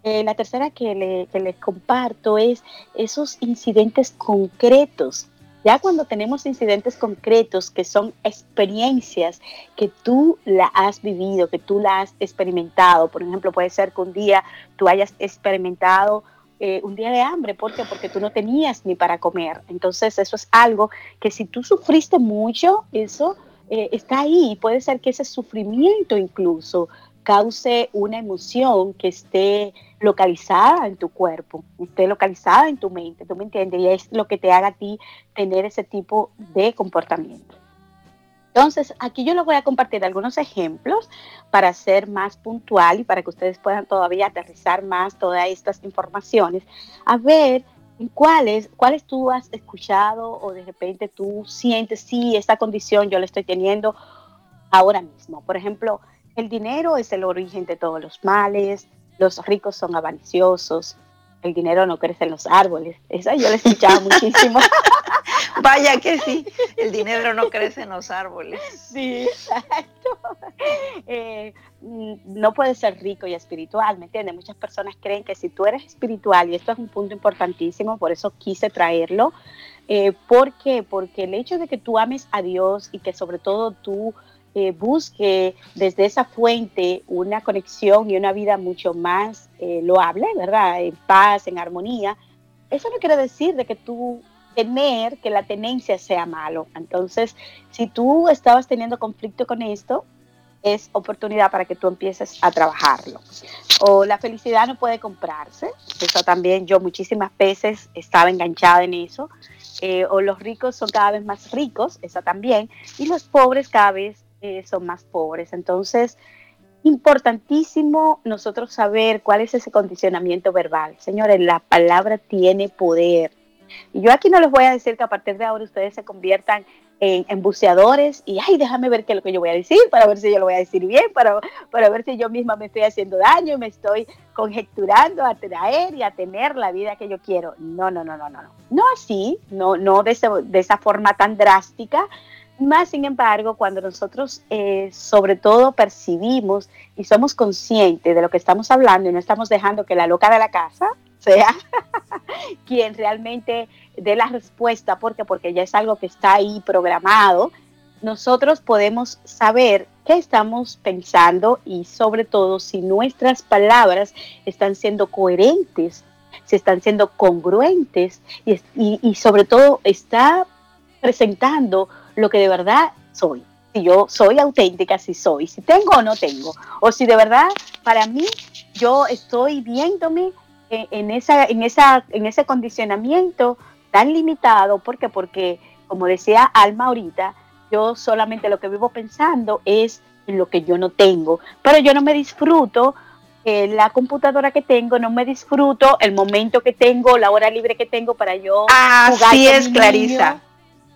eh, la tercera que, les comparto es esos incidentes concretos. Ya cuando tenemos incidentes concretos que son experiencias que tú la has vivido, que tú la has experimentado, por ejemplo, puede ser que un día tú hayas experimentado eh, un día de hambre, ¿por qué? Porque tú no tenías ni para comer. Entonces eso es algo que si tú sufriste mucho, eso eh, está ahí. Puede ser que ese sufrimiento incluso cause una emoción que esté localizada en tu cuerpo, esté localizada en tu mente, ¿tú me entiendes? Y es lo que te haga a ti tener ese tipo de comportamiento. Entonces, aquí yo les voy a compartir algunos ejemplos para ser más puntual y para que ustedes puedan todavía aterrizar más todas estas informaciones, a ver cuáles, cuáles tú has escuchado o de repente tú sientes, sí, esta condición yo la estoy teniendo ahora mismo. Por ejemplo, el dinero es el origen de todos los males, los ricos son avariciosos, el dinero no crece en los árboles. Esa yo la escuchaba muchísimo Vaya que sí, el dinero no crece en los árboles. Sí, exacto. Eh, mm, no puedes ser rico y espiritual, ¿me entiendes? Muchas personas creen que si tú eres espiritual, y esto es un punto importantísimo, por eso quise traerlo, eh, ¿por qué? Porque el hecho de que tú ames a Dios y que sobre todo tú eh, busque desde esa fuente una conexión y una vida mucho más eh, loable, ¿verdad? En paz, en armonía. Eso no quiere decir de que tú tener que la tenencia sea malo. Entonces, si tú estabas teniendo conflicto con esto, es oportunidad para que tú empieces a trabajarlo. O la felicidad no puede comprarse. Eso también yo muchísimas veces estaba enganchada en eso. Eh, o los ricos son cada vez más ricos, eso también. Y los pobres cada vez eh, son más pobres. Entonces, importantísimo nosotros saber cuál es ese condicionamiento verbal. Señores, la palabra tiene poder. Y yo aquí no les voy a decir que a partir de ahora ustedes se conviertan en, buceadores y, ay, déjame ver qué es lo que yo voy a decir, para ver si yo lo voy a decir bien, para, para ver si yo misma me estoy haciendo daño y me estoy conjecturando a traer y a tener la vida que yo quiero. No, no, no, no, no. No así, no, no de, de esa forma tan drástica, más sin embargo, cuando nosotros eh, sobre todo percibimos y somos conscientes de lo que estamos hablando y no estamos dejando que la loca de la casa sea quien realmente dé la respuesta, porque porque ya es algo que está ahí programado, nosotros podemos saber qué estamos pensando y sobre todo si nuestras palabras están siendo coherentes, si están siendo congruentes y, y sobre todo está presentando lo que de verdad soy. Si yo soy auténtica, si soy, si tengo o no tengo. O si de verdad para mí yo estoy viéndome en, esa, en, esa, en ese condicionamiento tan limitado. ¿Por qué? Porque, como decía Alma ahorita, yo solamente lo que vivo pensando es en lo que yo no tengo. Pero yo no me disfruto eh, la computadora que tengo, no me disfruto el momento que tengo, la hora libre que tengo para yo Así es, Clarisa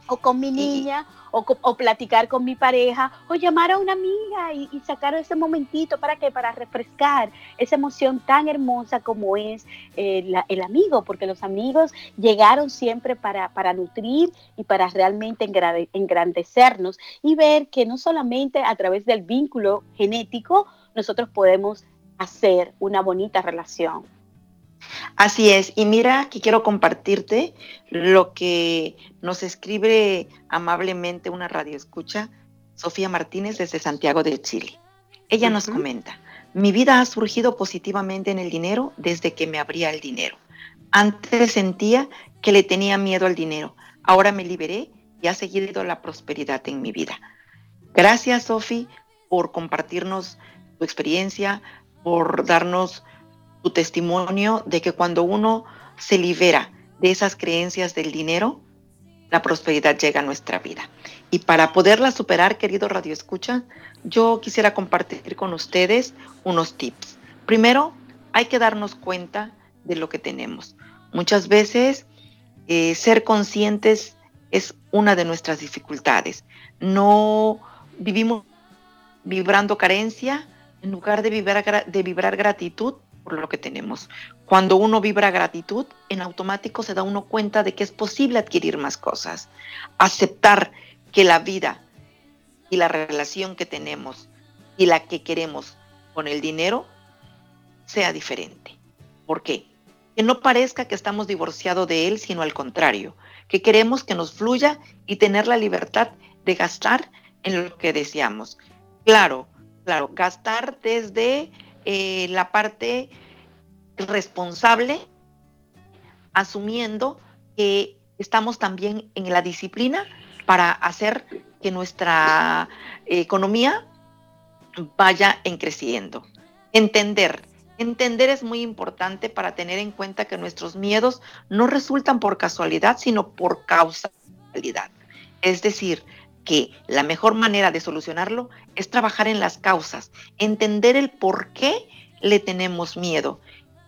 o con mi niña, o, platicar con mi pareja, o llamar a una amiga y, sacar ese momentito para que para refrescar esa emoción tan hermosa como es eh, el amigo, porque los amigos llegaron siempre para, para nutrir y para realmente engrandecernos y ver que no solamente a través del vínculo genético nosotros podemos hacer una bonita relación, Así es, y mira que quiero compartirte lo que nos escribe amablemente una radio escucha, Sofía Martínez desde Santiago de Chile. Ella nos comenta, mi vida ha surgido positivamente en el dinero desde que me abría el dinero. Antes sentía que le tenía miedo al dinero, ahora me liberé y ha seguido la prosperidad en mi vida. Gracias, Sofía, por compartirnos tu experiencia, por darnos tu testimonio de que cuando uno se libera de esas creencias del dinero, la prosperidad llega a nuestra vida. Y para poderla superar, querido Radio Escucha, yo quisiera compartir con ustedes unos tips. Primero, hay que darnos cuenta de lo que tenemos. Muchas veces eh, ser conscientes es una de nuestras dificultades. No vivimos vibrando carencia, en lugar de vibrar, de vibrar gratitud, por lo que tenemos. Cuando uno vibra gratitud, en automático se da uno cuenta de que es posible adquirir más cosas. Aceptar que la vida y la relación que tenemos y la que queremos con el dinero sea diferente. ¿Por qué? Que no parezca que estamos divorciados de él, sino al contrario, que queremos que nos fluya y tener la libertad de gastar en lo que deseamos. Claro, claro, gastar desde eh, la parte responsable, asumiendo que estamos también en la disciplina para hacer que nuestra economía vaya en creciendo. Entender. Entender es muy importante para tener en cuenta que nuestros miedos no resultan por casualidad, sino por causalidad. Es decir, que la mejor manera de solucionarlo es trabajar en las causas, entender el por qué le tenemos miedo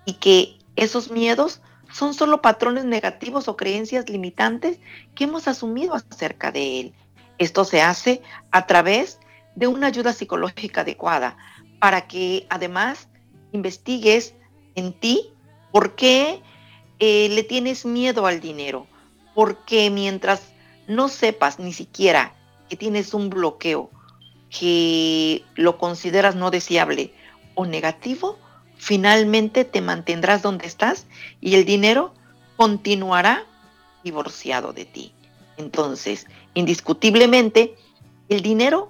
y que esos miedos son solo patrones negativos o creencias limitantes que hemos asumido acerca de él. Esto se hace a través de una ayuda psicológica adecuada para que además investigues en ti por qué eh, le tienes miedo al dinero, porque mientras no sepas ni siquiera que tienes un bloqueo, que lo consideras no deseable o negativo, finalmente te mantendrás donde estás y el dinero continuará divorciado de ti. Entonces, indiscutiblemente, el dinero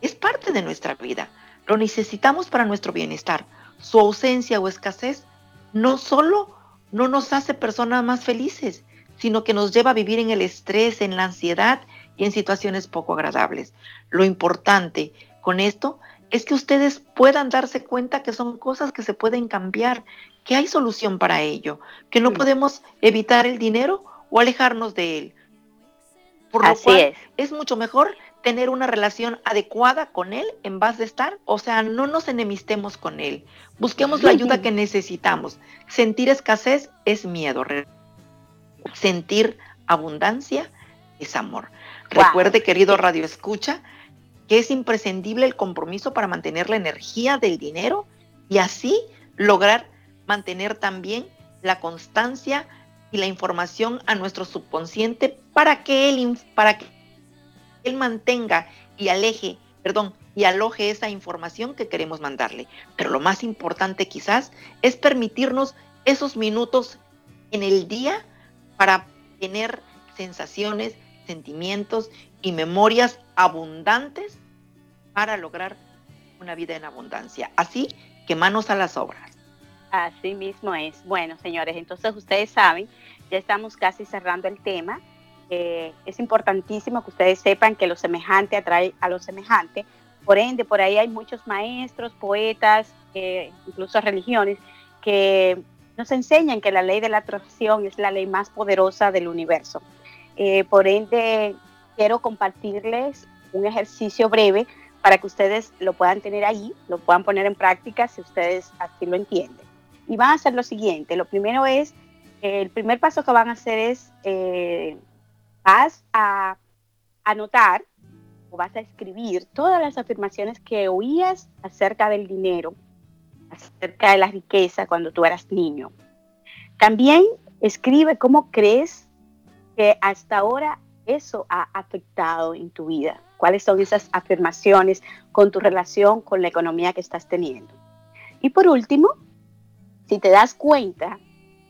es parte de nuestra vida. Lo necesitamos para nuestro bienestar. Su ausencia o escasez no solo no nos hace personas más felices, sino que nos lleva a vivir en el estrés, en la ansiedad y en situaciones poco agradables. Lo importante con esto es que ustedes puedan darse cuenta que son cosas que se pueden cambiar, que hay solución para ello, que no podemos evitar el dinero o alejarnos de él. Por lo cual es. es mucho mejor tener una relación adecuada con él en vez de estar, o sea, no nos enemistemos con él. Busquemos la ayuda que necesitamos. Sentir escasez es miedo. Sentir abundancia es amor. Recuerde, querido Radio Escucha, que es imprescindible el compromiso para mantener la energía del dinero y así lograr mantener también la constancia y la información a nuestro subconsciente para que él, para que él mantenga y aleje, perdón, y aloje esa información que queremos mandarle. Pero lo más importante quizás es permitirnos esos minutos en el día para tener sensaciones, sentimientos y memorias abundantes para lograr una vida en abundancia. Así que manos a las obras. Así mismo es. Bueno, señores, entonces ustedes saben, ya estamos casi cerrando el tema. Eh, es importantísimo que ustedes sepan que lo semejante atrae a lo semejante. Por ende, por ahí hay muchos maestros, poetas, eh, incluso religiones, que nos enseñan que la ley de la atracción es la ley más poderosa del universo. Eh, por ende, quiero compartirles un ejercicio breve para que ustedes lo puedan tener ahí, lo puedan poner en práctica si ustedes así lo entienden. Y van a hacer lo siguiente. Lo primero es, el primer paso que van a hacer es, eh, vas a anotar o vas a escribir todas las afirmaciones que oías acerca del dinero, acerca de la riqueza cuando tú eras niño. También escribe cómo crees que hasta ahora eso ha afectado en tu vida. ¿Cuáles son esas afirmaciones con tu relación con la economía que estás teniendo? Y por último, si te das cuenta,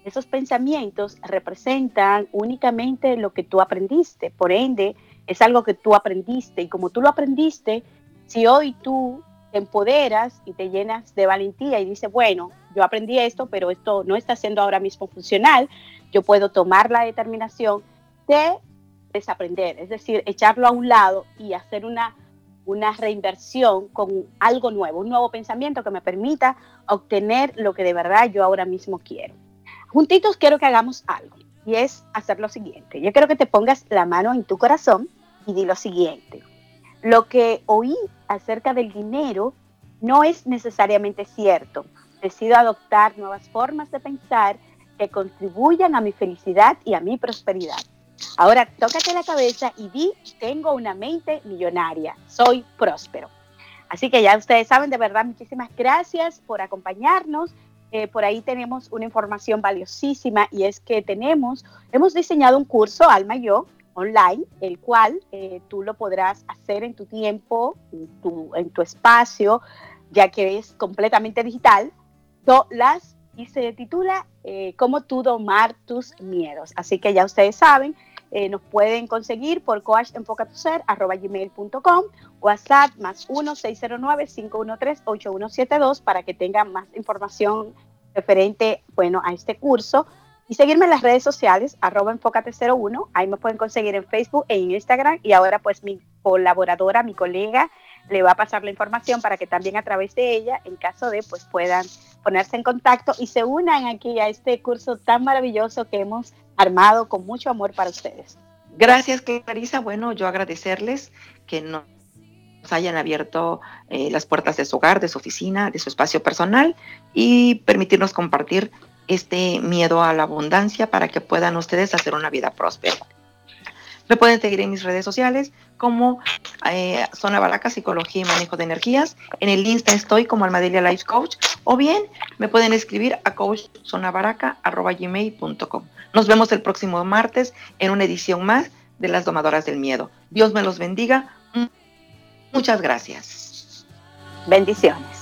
esos pensamientos representan únicamente lo que tú aprendiste. Por ende, es algo que tú aprendiste. Y como tú lo aprendiste, si hoy tú te empoderas y te llenas de valentía y dices, bueno, yo aprendí esto, pero esto no está siendo ahora mismo funcional, yo puedo tomar la determinación de desaprender, es decir, echarlo a un lado y hacer una, una reinversión con algo nuevo, un nuevo pensamiento que me permita obtener lo que de verdad yo ahora mismo quiero. Juntitos quiero que hagamos algo y es hacer lo siguiente. Yo quiero que te pongas la mano en tu corazón y di lo siguiente. Lo que oí acerca del dinero no es necesariamente cierto. Decido adoptar nuevas formas de pensar que contribuyan a mi felicidad y a mi prosperidad. Ahora tócate la cabeza y di, tengo una mente millonaria, soy próspero. Así que ya ustedes saben, de verdad, muchísimas gracias por acompañarnos. Eh, por ahí tenemos una información valiosísima y es que tenemos, hemos diseñado un curso, Alma y yo, online, el cual eh, tú lo podrás hacer en tu tiempo, en tu, en tu espacio, ya que es completamente digital. las, y se titula eh, Cómo tú domar tus miedos. Así que ya ustedes saben, eh, nos pueden conseguir por coachenfocatuser.com, WhatsApp más 1-609-513-8172 para que tengan más información referente, bueno, a este curso. Y seguirme en las redes sociales, arroba enfócate01, ahí me pueden conseguir en Facebook e Instagram. Y ahora pues mi colaboradora, mi colega, le va a pasar la información para que también a través de ella, en caso de, pues puedan ponerse en contacto y se unan aquí a este curso tan maravilloso que hemos armado con mucho amor para ustedes. Gracias, Clarisa. Bueno, yo agradecerles que nos hayan abierto eh, las puertas de su hogar, de su oficina, de su espacio personal y permitirnos compartir este miedo a la abundancia para que puedan ustedes hacer una vida próspera. Me pueden seguir en mis redes sociales como eh, Zona Baraca, Psicología y Manejo de Energías. En el Insta estoy como Almadelia Life Coach o bien me pueden escribir a coachzonabaraca.gmail.com. Nos vemos el próximo martes en una edición más de las domadoras del miedo. Dios me los bendiga. Muchas gracias. Bendiciones.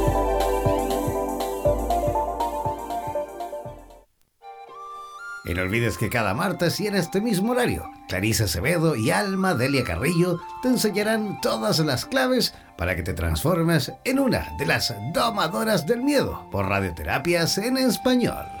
Y no olvides que cada martes y en este mismo horario, Clarisa Acevedo y Alma Delia Carrillo te enseñarán todas las claves para que te transformes en una de las domadoras del miedo por radioterapias en español.